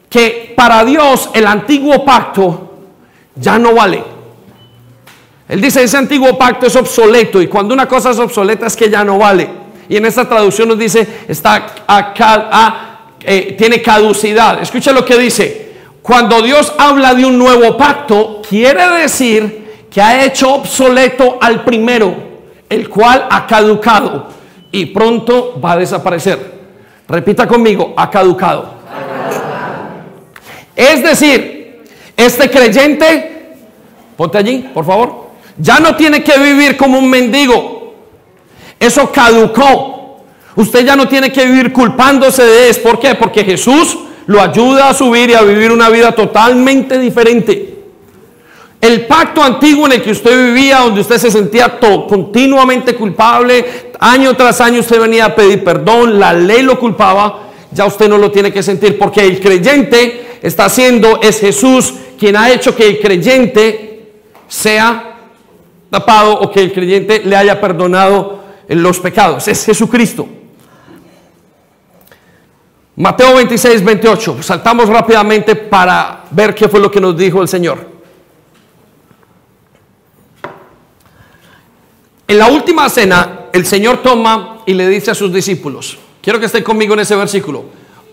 que para Dios el antiguo pacto ya no vale. Él dice, ese antiguo pacto es obsoleto y cuando una cosa es obsoleta es que ya no vale. Y en esta traducción nos dice, está eh, tiene caducidad. Escucha lo que dice. Cuando Dios habla de un nuevo pacto, quiere decir que ha hecho obsoleto al primero, el cual ha caducado y pronto va a desaparecer. Repita conmigo, ha caducado. Es decir, este creyente, ponte allí, por favor, ya no tiene que vivir como un mendigo. Eso caducó. Usted ya no tiene que vivir culpándose de eso. ¿Por qué? Porque Jesús lo ayuda a subir y a vivir una vida totalmente diferente. El pacto antiguo en el que usted vivía, donde usted se sentía continuamente culpable, año tras año usted venía a pedir perdón, la ley lo culpaba, ya usted no lo tiene que sentir porque el creyente está haciendo es Jesús quien ha hecho que el creyente sea tapado o que el creyente le haya perdonado los pecados. Es Jesucristo. Mateo 26, 28. Saltamos rápidamente para ver qué fue lo que nos dijo el Señor. En la última cena, el Señor toma y le dice a sus discípulos, quiero que estén conmigo en ese versículo,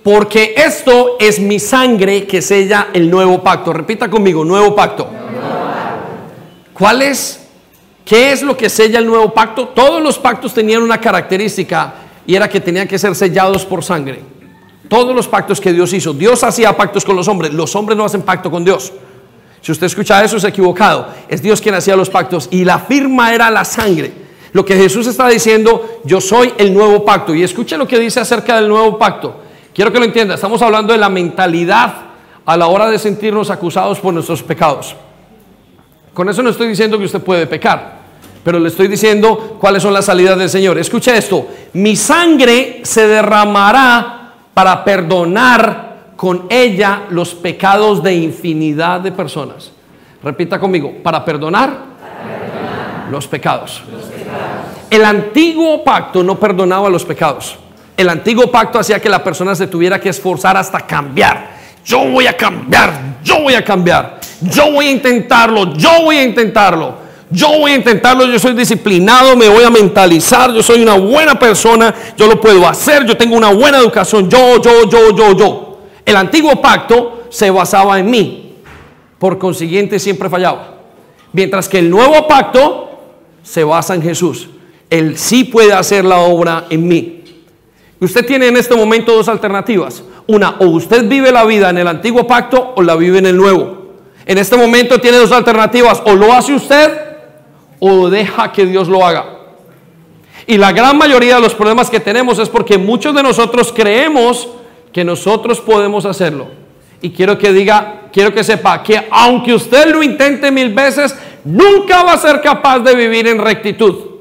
porque esto es mi sangre que sella el nuevo pacto. Repita conmigo, nuevo pacto. ¿Cuál es? ¿Qué es lo que sella el nuevo pacto? Todos los pactos tenían una característica y era que tenían que ser sellados por sangre. Todos los pactos que Dios hizo, Dios hacía pactos con los hombres, los hombres no hacen pacto con Dios. Si usted escucha eso es equivocado. Es Dios quien hacía los pactos y la firma era la sangre. Lo que Jesús está diciendo, yo soy el nuevo pacto. Y escuche lo que dice acerca del nuevo pacto. Quiero que lo entienda. Estamos hablando de la mentalidad a la hora de sentirnos acusados por nuestros pecados. Con eso no estoy diciendo que usted puede pecar, pero le estoy diciendo cuáles son las salidas del Señor. Escuche esto, mi sangre se derramará para perdonar con ella los pecados de infinidad de personas. Repita conmigo, para perdonar, Los, pecados. los pecados. El antiguo pacto no perdonaba los pecados. El antiguo pacto hacía que la persona se tuviera que esforzar hasta cambiar. Yo voy a cambiar, yo voy a cambiar, yo voy a intentarlo, yo voy a intentarlo. Yo voy a intentarlo, yo soy disciplinado, me voy a mentalizar, yo soy una buena persona, yo lo puedo hacer, yo tengo una buena educación, yo, yo, yo, yo, yo. El antiguo pacto se basaba en mí, por consiguiente siempre fallaba. Mientras que el nuevo pacto se basa en Jesús. Él sí puede hacer la obra en mí. Usted tiene en este momento dos alternativas. Una, o usted vive la vida en el antiguo pacto o la vive en el nuevo. En este momento tiene dos alternativas. O lo hace usted o deja que Dios lo haga. Y la gran mayoría de los problemas que tenemos es porque muchos de nosotros creemos que nosotros podemos hacerlo. Y quiero que diga, quiero que sepa que aunque usted lo intente mil veces, nunca va a ser capaz de vivir en rectitud.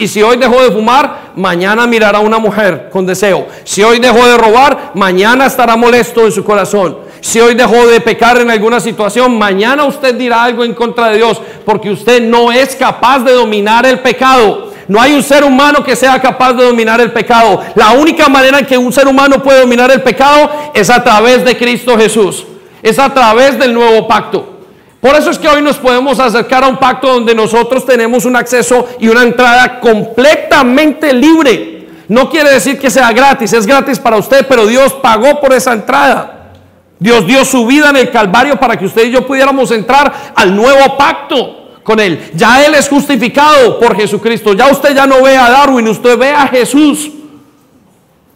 Y si hoy dejó de fumar, mañana mirará a una mujer con deseo. Si hoy dejó de robar, mañana estará molesto en su corazón. Si hoy dejó de pecar en alguna situación, mañana usted dirá algo en contra de Dios, porque usted no es capaz de dominar el pecado. No hay un ser humano que sea capaz de dominar el pecado. La única manera en que un ser humano puede dominar el pecado es a través de Cristo Jesús. Es a través del nuevo pacto. Por eso es que hoy nos podemos acercar a un pacto donde nosotros tenemos un acceso y una entrada completamente libre. No quiere decir que sea gratis, es gratis para usted, pero Dios pagó por esa entrada. Dios dio su vida en el Calvario para que usted y yo pudiéramos entrar al nuevo pacto con Él. Ya Él es justificado por Jesucristo. Ya usted ya no ve a Darwin, usted ve a Jesús.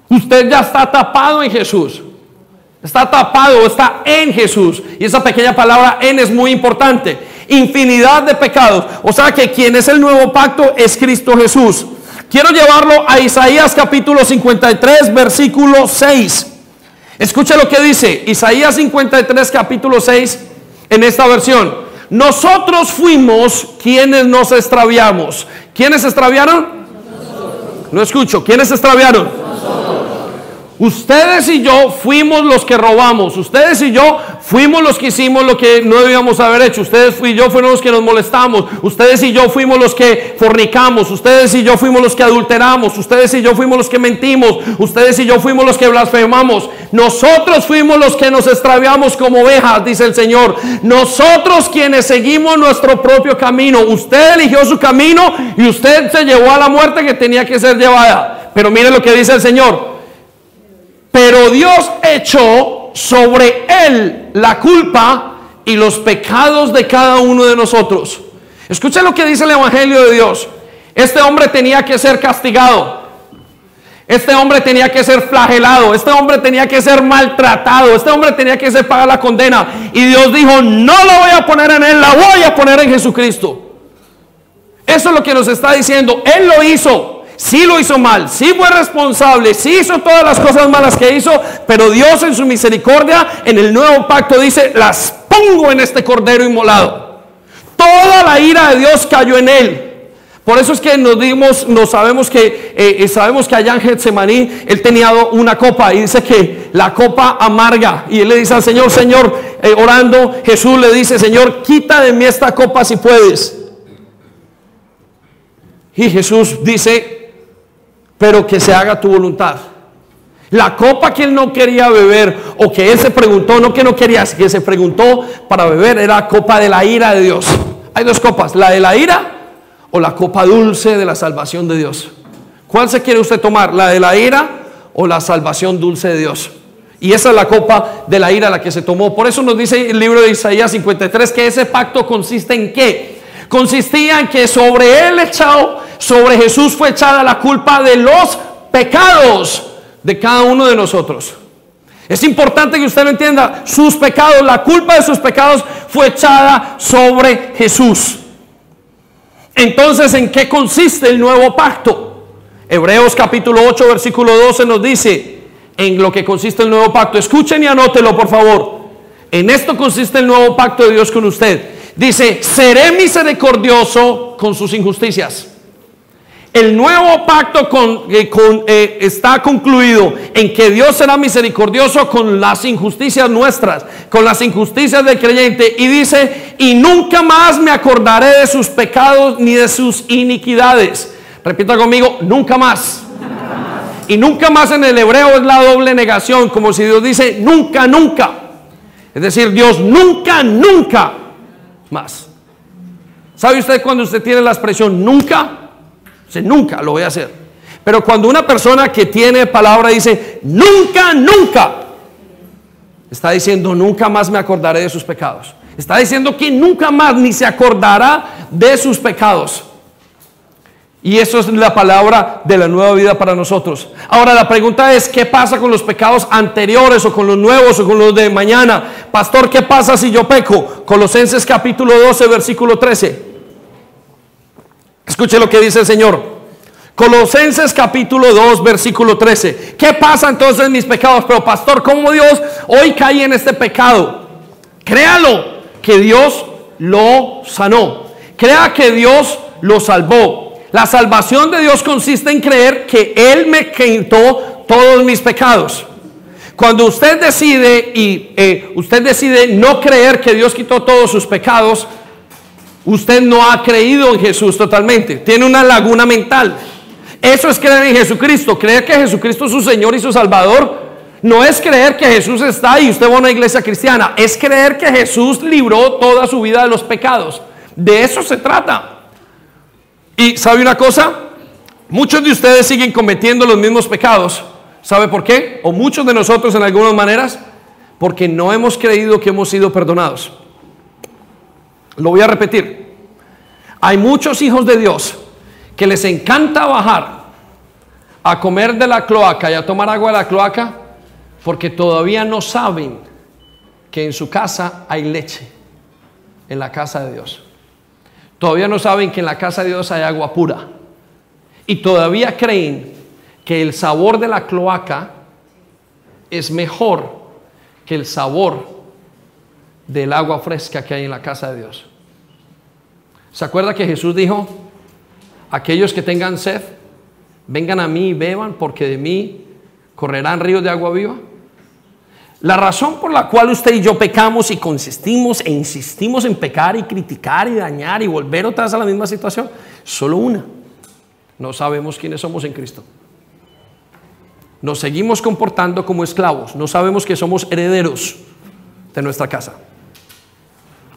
Usted ya está tapado en Jesús. Está tapado, está en Jesús. Y esa pequeña palabra en es muy importante. Infinidad de pecados. O sea que quien es el nuevo pacto es Cristo Jesús. Quiero llevarlo a Isaías capítulo 53, versículo 6. Escuche lo que dice Isaías 53, capítulo 6, en esta versión. Nosotros fuimos quienes nos extraviamos. ¿Quiénes extraviaron? No escucho. ¿Quiénes extraviaron? Ustedes y yo fuimos los que robamos. Ustedes y yo fuimos los que hicimos lo que no debíamos haber hecho. Ustedes y yo fuimos los que nos molestamos. Ustedes y yo fuimos los que fornicamos. Ustedes y yo fuimos los que adulteramos. Ustedes y yo fuimos los que mentimos. Ustedes y yo fuimos los que blasfemamos. Nosotros fuimos los que nos extraviamos como ovejas, dice el Señor. Nosotros quienes seguimos nuestro propio camino. Usted eligió su camino y usted se llevó a la muerte que tenía que ser llevada. Pero mire lo que dice el Señor. Pero Dios echó sobre él la culpa y los pecados de cada uno de nosotros. Escuchen lo que dice el Evangelio de Dios. Este hombre tenía que ser castigado. Este hombre tenía que ser flagelado. Este hombre tenía que ser maltratado. Este hombre tenía que ser pagar la condena. Y Dios dijo, no lo voy a poner en él, la voy a poner en Jesucristo. Eso es lo que nos está diciendo. Él lo hizo sí lo hizo mal, sí fue responsable, sí hizo todas las cosas malas que hizo, pero Dios en su misericordia, en el nuevo pacto dice, las pongo en este cordero inmolado. Toda la ira de Dios cayó en él. Por eso es que nos dimos, nos sabemos que eh, eh, sabemos que allá en Getsemaní él tenía una copa y dice que la copa amarga y él le dice al Señor, Señor, eh, orando, Jesús le dice, Señor, quita de mí esta copa si puedes. Y Jesús dice, pero que se haga tu voluntad. La copa que él no quería beber o que él se preguntó, no que no quería, que se preguntó para beber, era la copa de la ira de Dios. Hay dos copas, la de la ira o la copa dulce de la salvación de Dios. ¿Cuál se quiere usted tomar? ¿La de la ira o la salvación dulce de Dios? Y esa es la copa de la ira la que se tomó. Por eso nos dice el libro de Isaías 53 que ese pacto consiste en qué? Consistía en que sobre él echado sobre Jesús fue echada la culpa de los pecados de cada uno de nosotros. Es importante que usted lo entienda. Sus pecados, la culpa de sus pecados fue echada sobre Jesús. Entonces, ¿en qué consiste el nuevo pacto? Hebreos capítulo 8, versículo 12 nos dice en lo que consiste el nuevo pacto. Escuchen y anótelo, por favor. En esto consiste el nuevo pacto de Dios con usted. Dice, seré misericordioso con sus injusticias. El nuevo pacto eh, eh, está concluido en que Dios será misericordioso con las injusticias nuestras, con las injusticias del creyente. Y dice, y nunca más me acordaré de sus pecados ni de sus iniquidades. Repita conmigo, nunca más. Y nunca más en el hebreo es la doble negación, como si Dios dice, nunca, nunca. Es decir, Dios nunca, nunca más. ¿Sabe usted cuando usted tiene la expresión nunca? nunca lo voy a hacer. Pero cuando una persona que tiene palabra dice, nunca, nunca, está diciendo, nunca más me acordaré de sus pecados. Está diciendo que nunca más ni se acordará de sus pecados. Y eso es la palabra de la nueva vida para nosotros. Ahora la pregunta es, ¿qué pasa con los pecados anteriores o con los nuevos o con los de mañana? Pastor, ¿qué pasa si yo peco? Colosenses capítulo 12, versículo 13. Escuche lo que dice el Señor. Colosenses capítulo 2, versículo 13. ¿Qué pasa entonces en mis pecados? Pero pastor, ¿cómo Dios hoy cae en este pecado? Créalo, que Dios lo sanó. Crea que Dios lo salvó. La salvación de Dios consiste en creer que Él me quitó todos mis pecados. Cuando usted decide y eh, usted decide no creer que Dios quitó todos sus pecados, Usted no ha creído en Jesús totalmente. Tiene una laguna mental. Eso es creer en Jesucristo. Creer que Jesucristo es su Señor y su Salvador. No es creer que Jesús está y usted va a una iglesia cristiana. Es creer que Jesús libró toda su vida de los pecados. De eso se trata. Y sabe una cosa, muchos de ustedes siguen cometiendo los mismos pecados. ¿Sabe por qué? O muchos de nosotros en algunas maneras, porque no hemos creído que hemos sido perdonados. Lo voy a repetir. Hay muchos hijos de Dios que les encanta bajar a comer de la cloaca y a tomar agua de la cloaca porque todavía no saben que en su casa hay leche, en la casa de Dios. Todavía no saben que en la casa de Dios hay agua pura. Y todavía creen que el sabor de la cloaca es mejor que el sabor del agua fresca que hay en la casa de Dios. ¿Se acuerda que Jesús dijo, aquellos que tengan sed, vengan a mí y beban, porque de mí correrán ríos de agua viva? La razón por la cual usted y yo pecamos y consistimos e insistimos en pecar y criticar y dañar y volver otra vez a la misma situación, solo una. No sabemos quiénes somos en Cristo. Nos seguimos comportando como esclavos. No sabemos que somos herederos de nuestra casa.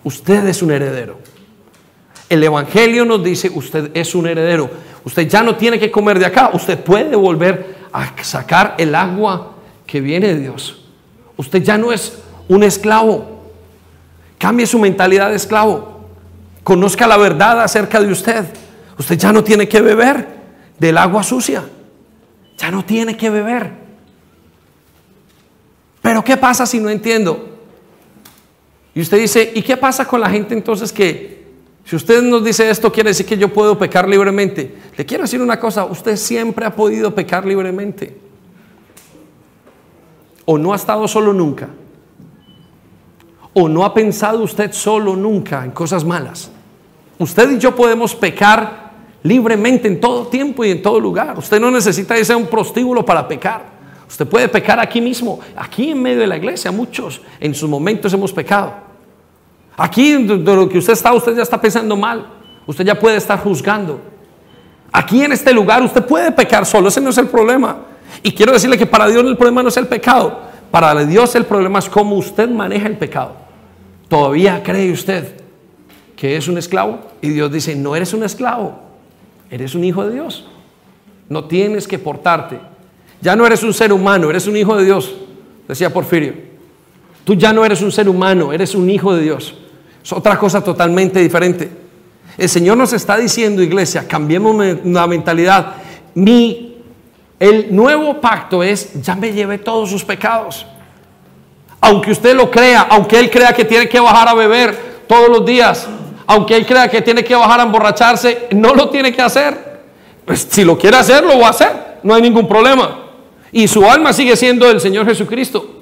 Usted es un heredero. El Evangelio nos dice, usted es un heredero. Usted ya no tiene que comer de acá. Usted puede volver a sacar el agua que viene de Dios. Usted ya no es un esclavo. Cambie su mentalidad de esclavo. Conozca la verdad acerca de usted. Usted ya no tiene que beber del agua sucia. Ya no tiene que beber. Pero ¿qué pasa si no entiendo? Y usted dice, ¿y qué pasa con la gente entonces que, si usted nos dice esto, quiere decir que yo puedo pecar libremente? Le quiero decir una cosa, usted siempre ha podido pecar libremente. O no ha estado solo nunca. O no ha pensado usted solo nunca en cosas malas. Usted y yo podemos pecar libremente en todo tiempo y en todo lugar. Usted no necesita irse a un prostíbulo para pecar. Usted puede pecar aquí mismo, aquí en medio de la iglesia. Muchos en sus momentos hemos pecado. Aquí de lo que usted está, usted ya está pensando mal. Usted ya puede estar juzgando. Aquí en este lugar usted puede pecar solo, ese no es el problema. Y quiero decirle que para Dios el problema no es el pecado. Para Dios el problema es cómo usted maneja el pecado. ¿Todavía cree usted que es un esclavo? Y Dios dice, no eres un esclavo, eres un hijo de Dios. No tienes que portarte. Ya no eres un ser humano, eres un hijo de Dios, decía Porfirio. Tú ya no eres un ser humano, eres un hijo de Dios. Es otra cosa totalmente diferente. El Señor nos está diciendo, iglesia, cambiemos la mentalidad. Mi El nuevo pacto es, ya me llevé todos sus pecados. Aunque usted lo crea, aunque él crea que tiene que bajar a beber todos los días, aunque él crea que tiene que bajar a emborracharse, no lo tiene que hacer. Pues si lo quiere hacer, lo va a hacer. No hay ningún problema. Y su alma sigue siendo el Señor Jesucristo.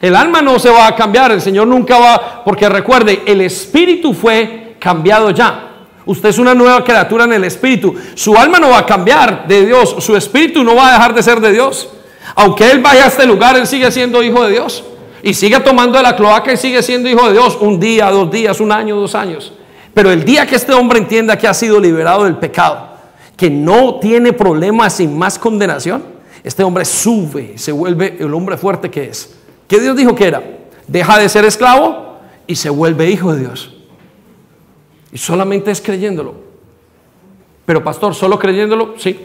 El alma no se va a cambiar, el Señor nunca va, porque recuerde, el espíritu fue cambiado ya. Usted es una nueva criatura en el espíritu. Su alma no va a cambiar de Dios, su espíritu no va a dejar de ser de Dios. Aunque él vaya a este lugar, él sigue siendo hijo de Dios. Y sigue tomando de la cloaca y sigue siendo hijo de Dios un día, dos días, un año, dos años. Pero el día que este hombre entienda que ha sido liberado del pecado, que no tiene problemas sin más condenación, este hombre sube, se vuelve el hombre fuerte que es. ¿Qué Dios dijo que era? Deja de ser esclavo y se vuelve hijo de Dios. Y solamente es creyéndolo. Pero pastor, solo creyéndolo, sí.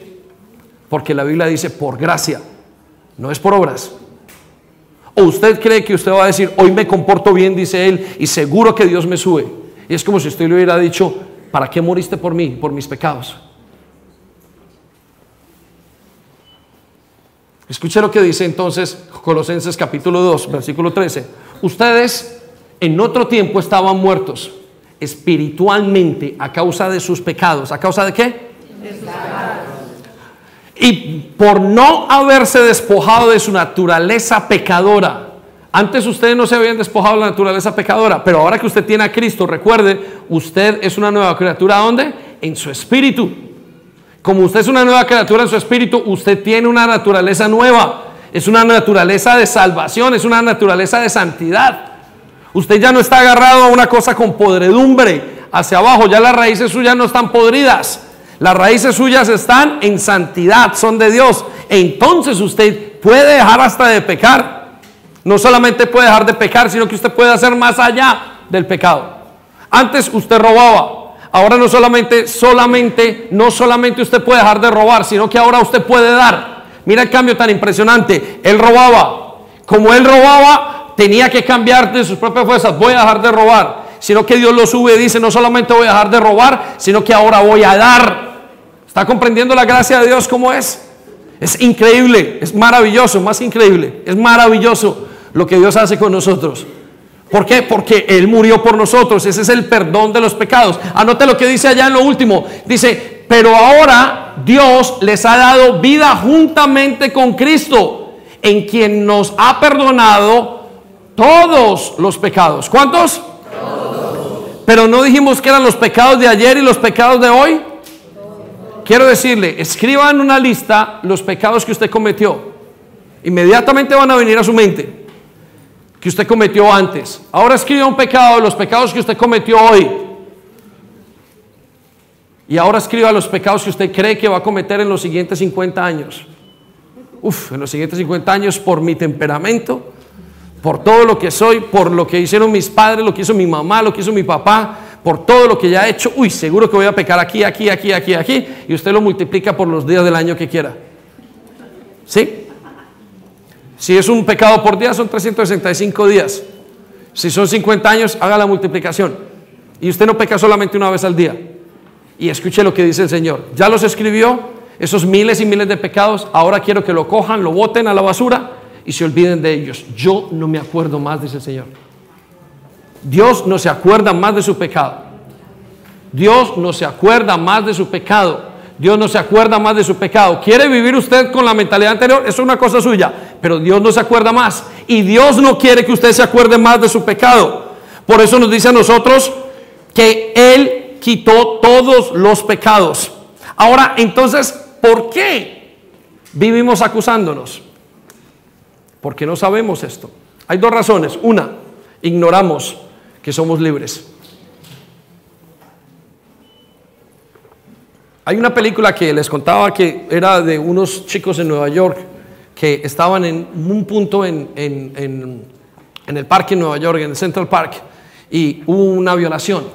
Porque la Biblia dice por gracia, no es por obras. O usted cree que usted va a decir, hoy me comporto bien, dice él, y seguro que Dios me sube. Y es como si usted le hubiera dicho, ¿para qué moriste por mí, por mis pecados? Escuche lo que dice entonces Colosenses capítulo 2, versículo 13. Ustedes en otro tiempo estaban muertos espiritualmente a causa de sus pecados. ¿A causa de qué? Y por no haberse despojado de su naturaleza pecadora. Antes ustedes no se habían despojado de la naturaleza pecadora, pero ahora que usted tiene a Cristo, recuerde, usted es una nueva criatura. ¿Dónde? En su espíritu. Como usted es una nueva criatura en su espíritu, usted tiene una naturaleza nueva. Es una naturaleza de salvación, es una naturaleza de santidad. Usted ya no está agarrado a una cosa con podredumbre hacia abajo, ya las raíces suyas no están podridas. Las raíces suyas están en santidad, son de Dios. Entonces usted puede dejar hasta de pecar. No solamente puede dejar de pecar, sino que usted puede hacer más allá del pecado. Antes usted robaba, Ahora no solamente, solamente, no solamente usted puede dejar de robar, sino que ahora usted puede dar. Mira el cambio tan impresionante. Él robaba. Como él robaba, tenía que cambiar de sus propias fuerzas. Voy a dejar de robar. Sino que Dios lo sube y dice, no solamente voy a dejar de robar, sino que ahora voy a dar. ¿Está comprendiendo la gracia de Dios como es? Es increíble, es maravilloso, más increíble. Es maravilloso lo que Dios hace con nosotros. ¿Por qué? Porque Él murió por nosotros. Ese es el perdón de los pecados. Anote lo que dice allá en lo último. Dice, pero ahora Dios les ha dado vida juntamente con Cristo, en quien nos ha perdonado todos los pecados. ¿Cuántos? Todos. Pero no dijimos que eran los pecados de ayer y los pecados de hoy. Quiero decirle, escriba en una lista los pecados que usted cometió. Inmediatamente van a venir a su mente que usted cometió antes. Ahora escribe un pecado, los pecados que usted cometió hoy. Y ahora escriba los pecados que usted cree que va a cometer en los siguientes 50 años. Uf, en los siguientes 50 años por mi temperamento, por todo lo que soy, por lo que hicieron mis padres, lo que hizo mi mamá, lo que hizo mi papá, por todo lo que ya he hecho. Uy, seguro que voy a pecar aquí, aquí, aquí, aquí, aquí. Y usted lo multiplica por los días del año que quiera. ¿Sí? Si es un pecado por día, son 365 días. Si son 50 años, haga la multiplicación. Y usted no peca solamente una vez al día. Y escuche lo que dice el Señor. Ya los escribió, esos miles y miles de pecados. Ahora quiero que lo cojan, lo boten a la basura y se olviden de ellos. Yo no me acuerdo más, dice el Señor. Dios no se acuerda más de su pecado. Dios no se acuerda más de su pecado. Dios no se acuerda más de su pecado. ¿Quiere vivir usted con la mentalidad anterior? Eso es una cosa suya, pero Dios no se acuerda más. Y Dios no quiere que usted se acuerde más de su pecado. Por eso nos dice a nosotros que Él quitó todos los pecados. Ahora, entonces, ¿por qué vivimos acusándonos? Porque no sabemos esto. Hay dos razones. Una, ignoramos que somos libres. Hay una película que les contaba que era de unos chicos en Nueva York que estaban en un punto en, el parque en Nueva York, en Central Park, y hubo una violación.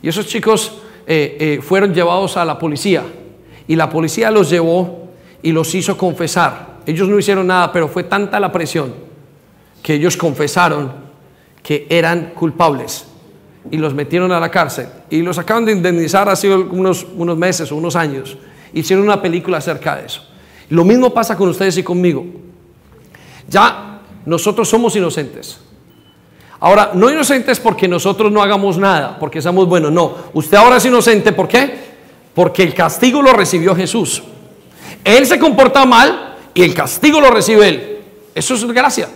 Y esos chicos eh, eh, fueron llevados a la policía y la policía los llevó y los hizo confesar. Ellos no hicieron nada, pero fue tanta la presión que ellos confesaron que eran culpables y los metieron a la cárcel y los acaban de indemnizar hace unos, unos meses o unos años. Hicieron una película acerca de eso. Lo mismo pasa con ustedes y conmigo. Ya nosotros somos inocentes. Ahora, no inocentes porque nosotros no hagamos nada, porque somos buenos, no. Usted ahora es inocente, ¿por qué? Porque el castigo lo recibió Jesús. Él se comporta mal y el castigo lo recibe Él. Eso es gracia.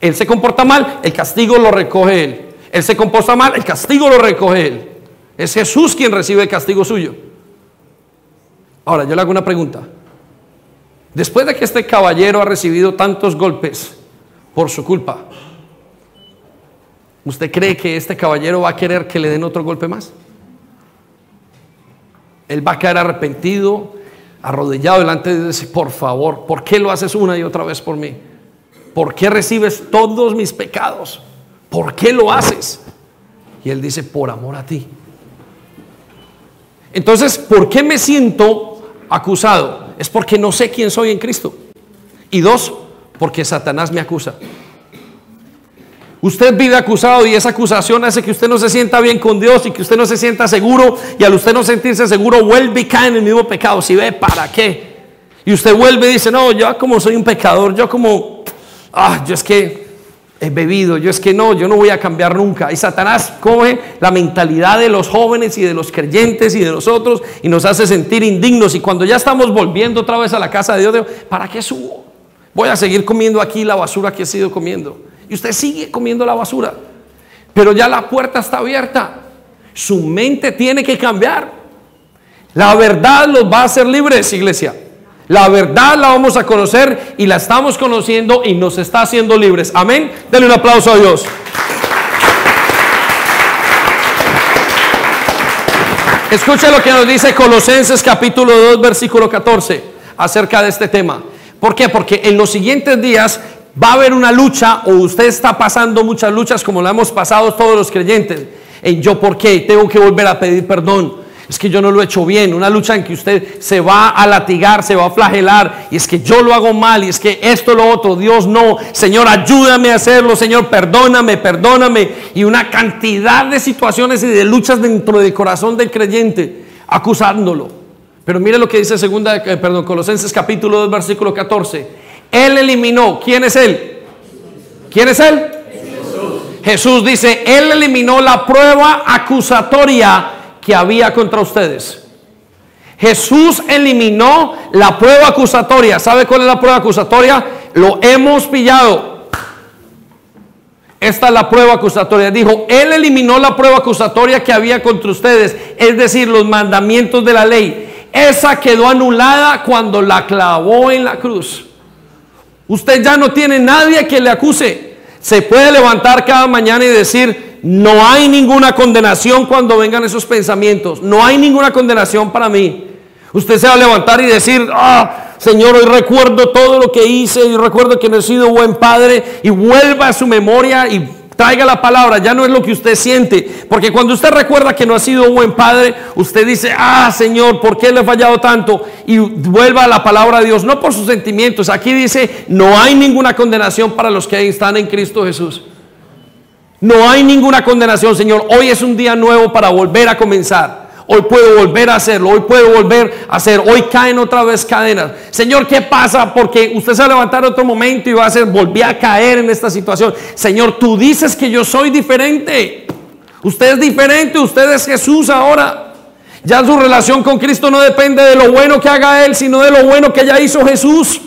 Él se comporta mal, el castigo lo recoge Él. Él se comporta mal, el castigo lo recoge Él. Es Jesús quien recibe el castigo suyo. Ahora, yo le hago una pregunta. Después de que este caballero ha recibido tantos golpes por su culpa, ¿usted cree que este caballero va a querer que le den otro golpe más? Él va a caer arrepentido, arrodillado delante de Dios, por favor, ¿por qué lo haces una y otra vez por mí? ¿Por qué recibes todos mis pecados? ¿Por qué lo haces? Y él dice, por amor a ti. Entonces, ¿por qué me siento acusado? Es porque no sé quién soy en Cristo. Y dos, porque Satanás me acusa. Usted vive acusado y esa acusación hace que usted no se sienta bien con Dios y que usted no se sienta seguro y al usted no sentirse seguro vuelve y cae en el mismo pecado. Si ve, ¿para qué? Y usted vuelve y dice, no, yo como soy un pecador, yo como, ah, yo es que he bebido, yo es que no, yo no voy a cambiar nunca. Y Satanás coge la mentalidad de los jóvenes y de los creyentes y de nosotros y nos hace sentir indignos. Y cuando ya estamos volviendo otra vez a la casa de Dios, digo, ¿para qué subo? Voy a seguir comiendo aquí la basura que he sido comiendo y usted sigue comiendo la basura. Pero ya la puerta está abierta. Su mente tiene que cambiar. La verdad los va a hacer libres, iglesia. La verdad la vamos a conocer y la estamos conociendo y nos está haciendo libres. Amén. Denle un aplauso a Dios. Escuche lo que nos dice Colosenses capítulo 2 versículo 14 acerca de este tema. ¿Por qué? Porque en los siguientes días va a haber una lucha o usted está pasando muchas luchas como la hemos pasado todos los creyentes. En yo, ¿por qué? Tengo que volver a pedir perdón. Es que yo no lo he hecho bien. Una lucha en que usted se va a latigar, se va a flagelar. Y es que yo lo hago mal. Y es que esto, lo otro. Dios no. Señor, ayúdame a hacerlo. Señor, perdóname, perdóname. Y una cantidad de situaciones y de luchas dentro del corazón del creyente acusándolo. Pero mire lo que dice segunda, eh, perdón, Colosenses capítulo 2, versículo 14. Él eliminó. ¿Quién es Él? ¿Quién es Él? Jesús. Dice, Él eliminó la prueba acusatoria que había contra ustedes. Jesús eliminó la prueba acusatoria. ¿Sabe cuál es la prueba acusatoria? Lo hemos pillado. Esta es la prueba acusatoria. Dijo, Él eliminó la prueba acusatoria que había contra ustedes, es decir, los mandamientos de la ley. Esa quedó anulada cuando la clavó en la cruz. Usted ya no tiene nadie que le acuse. Se puede levantar cada mañana y decir, no hay ninguna condenación cuando vengan esos pensamientos. No hay ninguna condenación para mí. Usted se va a levantar y decir, ah, Señor, hoy recuerdo todo lo que hice y recuerdo que no he sido buen padre y vuelva a su memoria y Traiga la palabra, ya no es lo que usted siente. Porque cuando usted recuerda que no ha sido un buen padre, usted dice, ah, Señor, ¿por qué le he fallado tanto? Y vuelva a la palabra de Dios, no por sus sentimientos. Aquí dice, no hay ninguna condenación para los que están en Cristo Jesús. No hay ninguna condenación, Señor. Hoy es un día nuevo para volver a comenzar. Hoy puedo volver a hacerlo, hoy puedo volver a hacer, hoy caen otra vez cadenas. Señor, ¿qué pasa? Porque usted se va a levantar otro momento y va a hacer, volví a caer en esta situación. Señor, tú dices que yo soy diferente. Usted es diferente, usted es Jesús ahora. Ya su relación con Cristo no depende de lo bueno que haga Él, sino de lo bueno que ya hizo Jesús.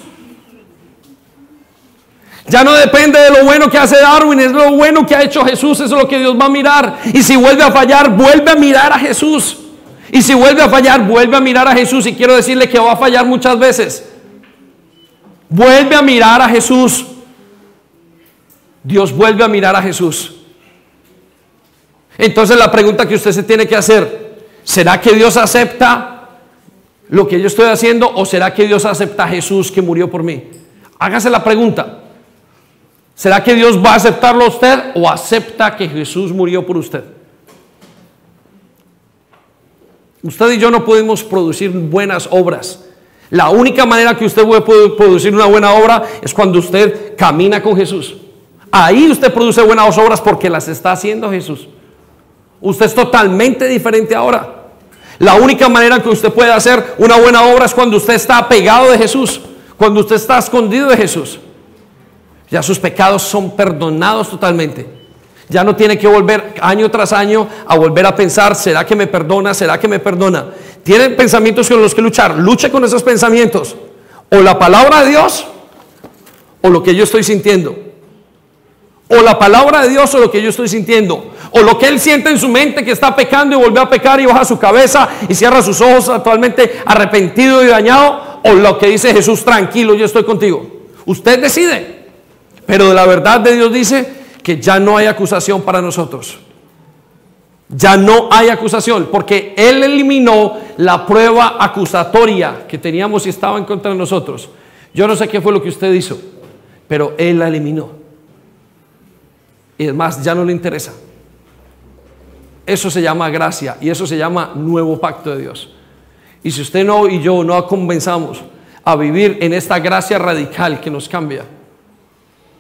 Ya no depende de lo bueno que hace Darwin, es lo bueno que ha hecho Jesús, eso es lo que Dios va a mirar. Y si vuelve a fallar, vuelve a mirar a Jesús. Y si vuelve a fallar, vuelve a mirar a Jesús. Y quiero decirle que va a fallar muchas veces. Vuelve a mirar a Jesús. Dios vuelve a mirar a Jesús. Entonces la pregunta que usted se tiene que hacer, ¿será que Dios acepta lo que yo estoy haciendo o será que Dios acepta a Jesús que murió por mí? Hágase la pregunta. ¿Será que Dios va a aceptarlo a usted o acepta que Jesús murió por usted? Usted y yo no podemos producir buenas obras. La única manera que usted puede producir una buena obra es cuando usted camina con Jesús. Ahí usted produce buenas obras porque las está haciendo Jesús. Usted es totalmente diferente ahora. La única manera que usted puede hacer una buena obra es cuando usted está pegado de Jesús. Cuando usted está escondido de Jesús, ya sus pecados son perdonados totalmente. Ya no tiene que volver año tras año a volver a pensar, ¿será que me perdona? ¿Será que me perdona? Tiene pensamientos con los que luchar. Luche con esos pensamientos. O la palabra de Dios o lo que yo estoy sintiendo. O la palabra de Dios o lo que yo estoy sintiendo. O lo que él siente en su mente que está pecando y vuelve a pecar y baja su cabeza y cierra sus ojos actualmente arrepentido y dañado. O lo que dice Jesús, tranquilo, yo estoy contigo. Usted decide. Pero de la verdad de Dios dice que ya no hay acusación para nosotros. Ya no hay acusación, porque Él eliminó la prueba acusatoria que teníamos y estaba en contra de nosotros. Yo no sé qué fue lo que usted hizo, pero Él la eliminó. Y es más, ya no le interesa. Eso se llama gracia y eso se llama nuevo pacto de Dios. Y si usted no y yo no convenzamos a vivir en esta gracia radical que nos cambia,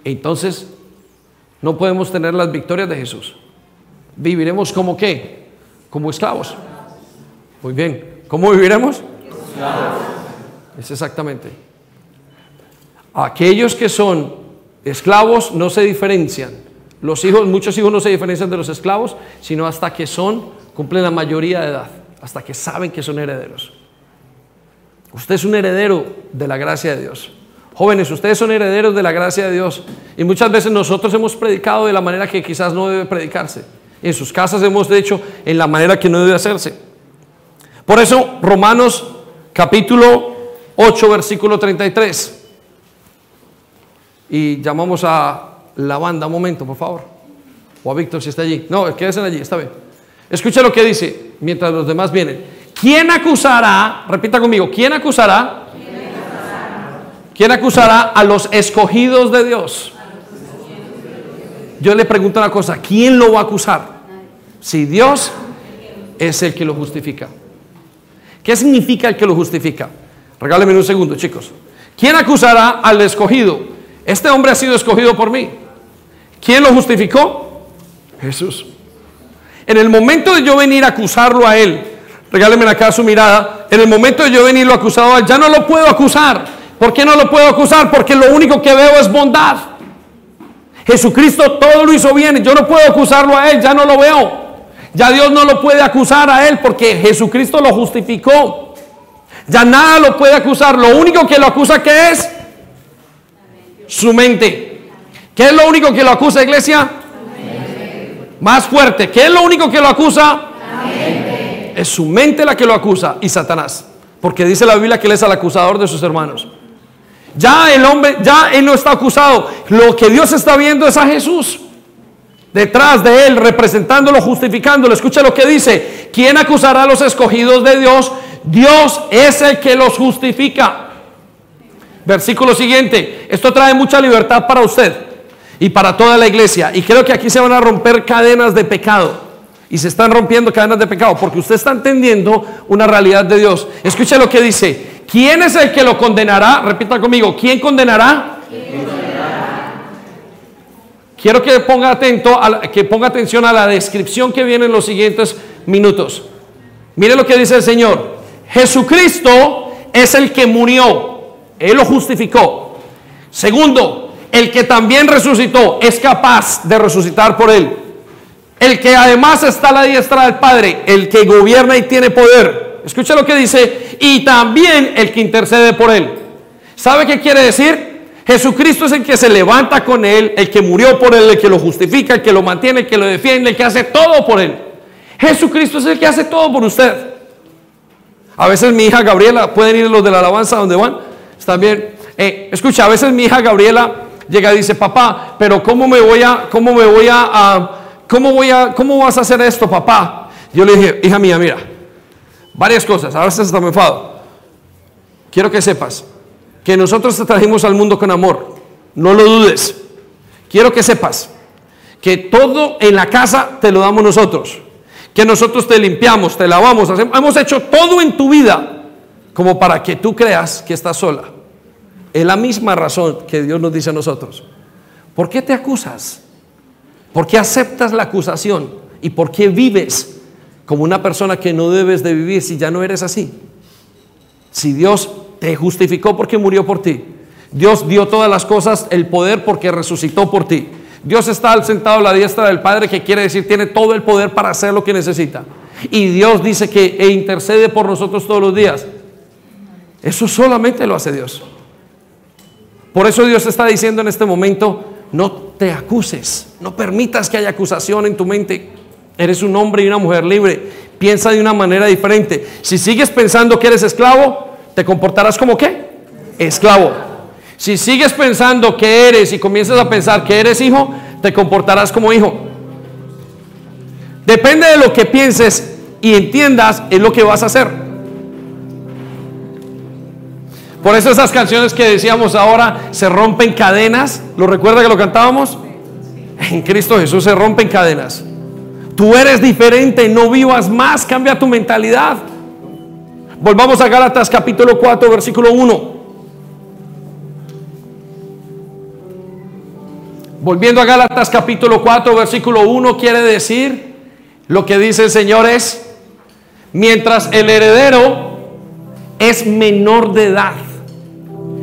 entonces no podemos tener las victorias de Jesús. ¿Viviremos como qué? Como esclavos. Muy bien. ¿Cómo viviremos? Es exactamente. Aquellos que son esclavos no se diferencian. Los hijos, muchos hijos no se diferencian de los esclavos, sino hasta que son, cumplen la mayoría de edad, hasta que saben que son herederos. Usted es un heredero de la gracia de Dios. Jóvenes, ustedes son herederos de la gracia de Dios. Y muchas veces nosotros hemos predicado de la manera que quizás no debe predicarse. En sus casas hemos hecho en la manera que no debe hacerse. Por eso, Romanos capítulo 8, versículo 33. Y llamamos a la banda un momento, por favor. O a Víctor si está allí. No, quédense allí, está bien. Escucha lo que dice mientras los demás vienen. ¿Quién acusará? Repita conmigo. ¿Quién acusará? ¿Quién acusará, ¿Quién acusará a los escogidos de Dios? Yo le pregunto una cosa. ¿Quién lo va a acusar? Si Dios es el que lo justifica. ¿Qué significa el que lo justifica? Regálenme un segundo, chicos. ¿Quién acusará al escogido? Este hombre ha sido escogido por mí. ¿Quién lo justificó? Jesús. En el momento de yo venir a acusarlo a él, regálenme acá su mirada, en el momento de yo venirlo acusado a él, ya no lo puedo acusar. ¿Por qué no lo puedo acusar? Porque lo único que veo es bondad. Jesucristo todo lo hizo bien. Yo no puedo acusarlo a él, ya no lo veo. Ya Dios no lo puede acusar a él porque Jesucristo lo justificó. Ya nada lo puede acusar. Lo único que lo acusa que es su mente. ¿Qué es lo único que lo acusa, iglesia? Más fuerte. ¿Qué es lo único que lo acusa? Es su mente la que lo acusa y Satanás. Porque dice la Biblia que él es el acusador de sus hermanos. Ya el hombre, ya él no está acusado. Lo que Dios está viendo es a Jesús detrás de él, representándolo, justificándolo. Escucha lo que dice. ¿Quién acusará a los escogidos de Dios? Dios es el que los justifica. Versículo siguiente. Esto trae mucha libertad para usted y para toda la iglesia. Y creo que aquí se van a romper cadenas de pecado. Y se están rompiendo cadenas de pecado porque usted está entendiendo una realidad de Dios. Escucha lo que dice. ¿Quién es el que lo condenará? Repita conmigo. ¿Quién condenará? ¿Quién Quiero que ponga, atento que ponga atención a la descripción que viene en los siguientes minutos. Mire lo que dice el Señor. Jesucristo es el que murió. Él lo justificó. Segundo, el que también resucitó es capaz de resucitar por él. El que además está a la diestra del Padre, el que gobierna y tiene poder. Escucha lo que dice. Y también el que intercede por él. ¿Sabe qué quiere decir? Jesucristo es el que se levanta con él, el que murió por él, el que lo justifica, el que lo mantiene, el que lo defiende, el que hace todo por él. Jesucristo es el que hace todo por usted. A veces mi hija Gabriela, pueden ir los de la alabanza donde van, está bien. Eh, escucha, a veces mi hija Gabriela llega y dice, papá, pero ¿cómo me voy a, cómo me voy a, cómo voy a, cómo vas a hacer esto, papá? Yo le dije, hija mía, mira, varias cosas, a veces hasta me enfado. Quiero que sepas, que nosotros te trajimos al mundo con amor. No lo dudes. Quiero que sepas que todo en la casa te lo damos nosotros. Que nosotros te limpiamos, te lavamos, hemos hecho todo en tu vida como para que tú creas que estás sola. Es la misma razón que Dios nos dice a nosotros. ¿Por qué te acusas? ¿Por qué aceptas la acusación? ¿Y por qué vives como una persona que no debes de vivir si ya no eres así? Si Dios te justificó porque murió por ti. Dios dio todas las cosas, el poder porque resucitó por ti. Dios está sentado a la diestra del Padre, que quiere decir tiene todo el poder para hacer lo que necesita. Y Dios dice que e intercede por nosotros todos los días. Eso solamente lo hace Dios. Por eso Dios está diciendo en este momento, no te acuses, no permitas que haya acusación en tu mente. Eres un hombre y una mujer libre. Piensa de una manera diferente. Si sigues pensando que eres esclavo, te comportarás como qué? Esclavo. Si sigues pensando que eres y comienzas a pensar que eres hijo, te comportarás como hijo. Depende de lo que pienses y entiendas, es lo que vas a hacer. Por eso esas canciones que decíamos ahora se rompen cadenas. ¿Lo recuerda que lo cantábamos? En Cristo Jesús se rompen cadenas. Tú eres diferente, no vivas más, cambia tu mentalidad. Volvamos a Gálatas capítulo 4, versículo 1. Volviendo a Gálatas capítulo 4, versículo 1, quiere decir lo que dice el Señor es, mientras el heredero es menor de edad,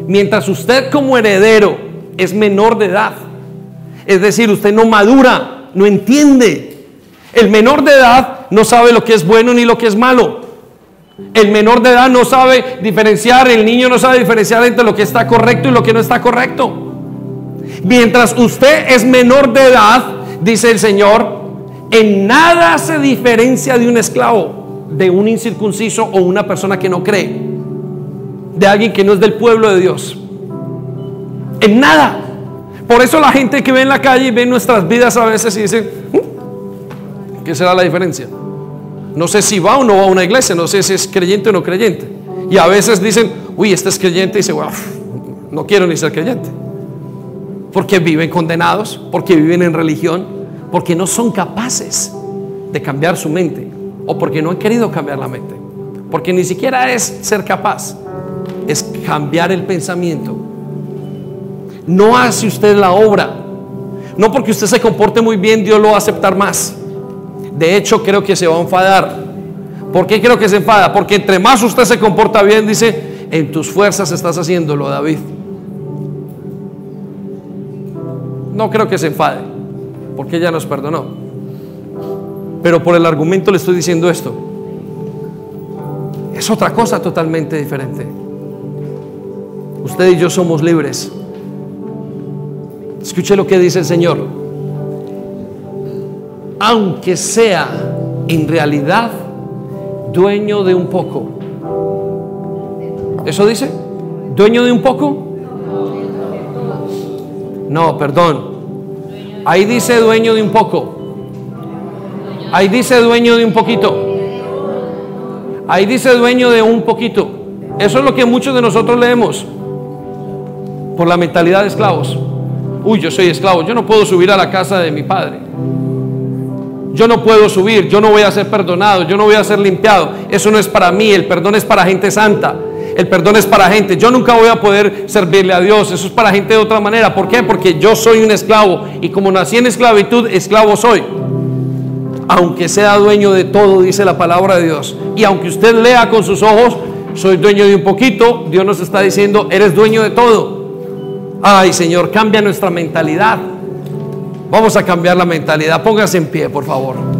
mientras usted como heredero es menor de edad, es decir, usted no madura, no entiende. El menor de edad no sabe lo que es bueno ni lo que es malo. El menor de edad no sabe diferenciar, el niño no sabe diferenciar entre lo que está correcto y lo que no está correcto. Mientras usted es menor de edad, dice el Señor, en nada se diferencia de un esclavo, de un incircunciso o una persona que no cree, de alguien que no es del pueblo de Dios. En nada. Por eso la gente que ve en la calle y ve nuestras vidas a veces y dice, mm, ¿qué será la diferencia? No sé si va o no va a una iglesia, no sé si es creyente o no creyente. Y a veces dicen, uy, este es creyente y dice, wow, no quiero ni ser creyente. Porque viven condenados, porque viven en religión, porque no son capaces de cambiar su mente o porque no han querido cambiar la mente. Porque ni siquiera es ser capaz, es cambiar el pensamiento. No hace usted la obra. No porque usted se comporte muy bien, Dios lo va a aceptar más. De hecho, creo que se va a enfadar. ¿Por qué creo que se enfada? Porque entre más usted se comporta bien, dice, en tus fuerzas estás haciéndolo, David. No creo que se enfade, porque ella nos perdonó. Pero por el argumento le estoy diciendo esto. Es otra cosa totalmente diferente. Usted y yo somos libres. Escuche lo que dice el Señor aunque sea en realidad dueño de un poco. ¿Eso dice? ¿Dueño de un poco? No, perdón. Ahí dice dueño de un poco. Ahí dice dueño de un poquito. Ahí dice dueño de un poquito. Eso es lo que muchos de nosotros leemos por la mentalidad de esclavos. Uy, yo soy esclavo, yo no puedo subir a la casa de mi padre yo no puedo subir, yo no voy a ser perdonado, yo no voy a ser limpiado. Eso no es para mí, el perdón es para gente santa. El perdón es para gente. Yo nunca voy a poder servirle a Dios. Eso es para gente de otra manera. ¿Por qué? Porque yo soy un esclavo. Y como nací en esclavitud, esclavo soy. Aunque sea dueño de todo, dice la palabra de Dios. Y aunque usted lea con sus ojos, soy dueño de un poquito, Dios nos está diciendo, eres dueño de todo. Ay Señor, cambia nuestra mentalidad. Vamos a cambiar la mentalidad. Póngase en pie, por favor.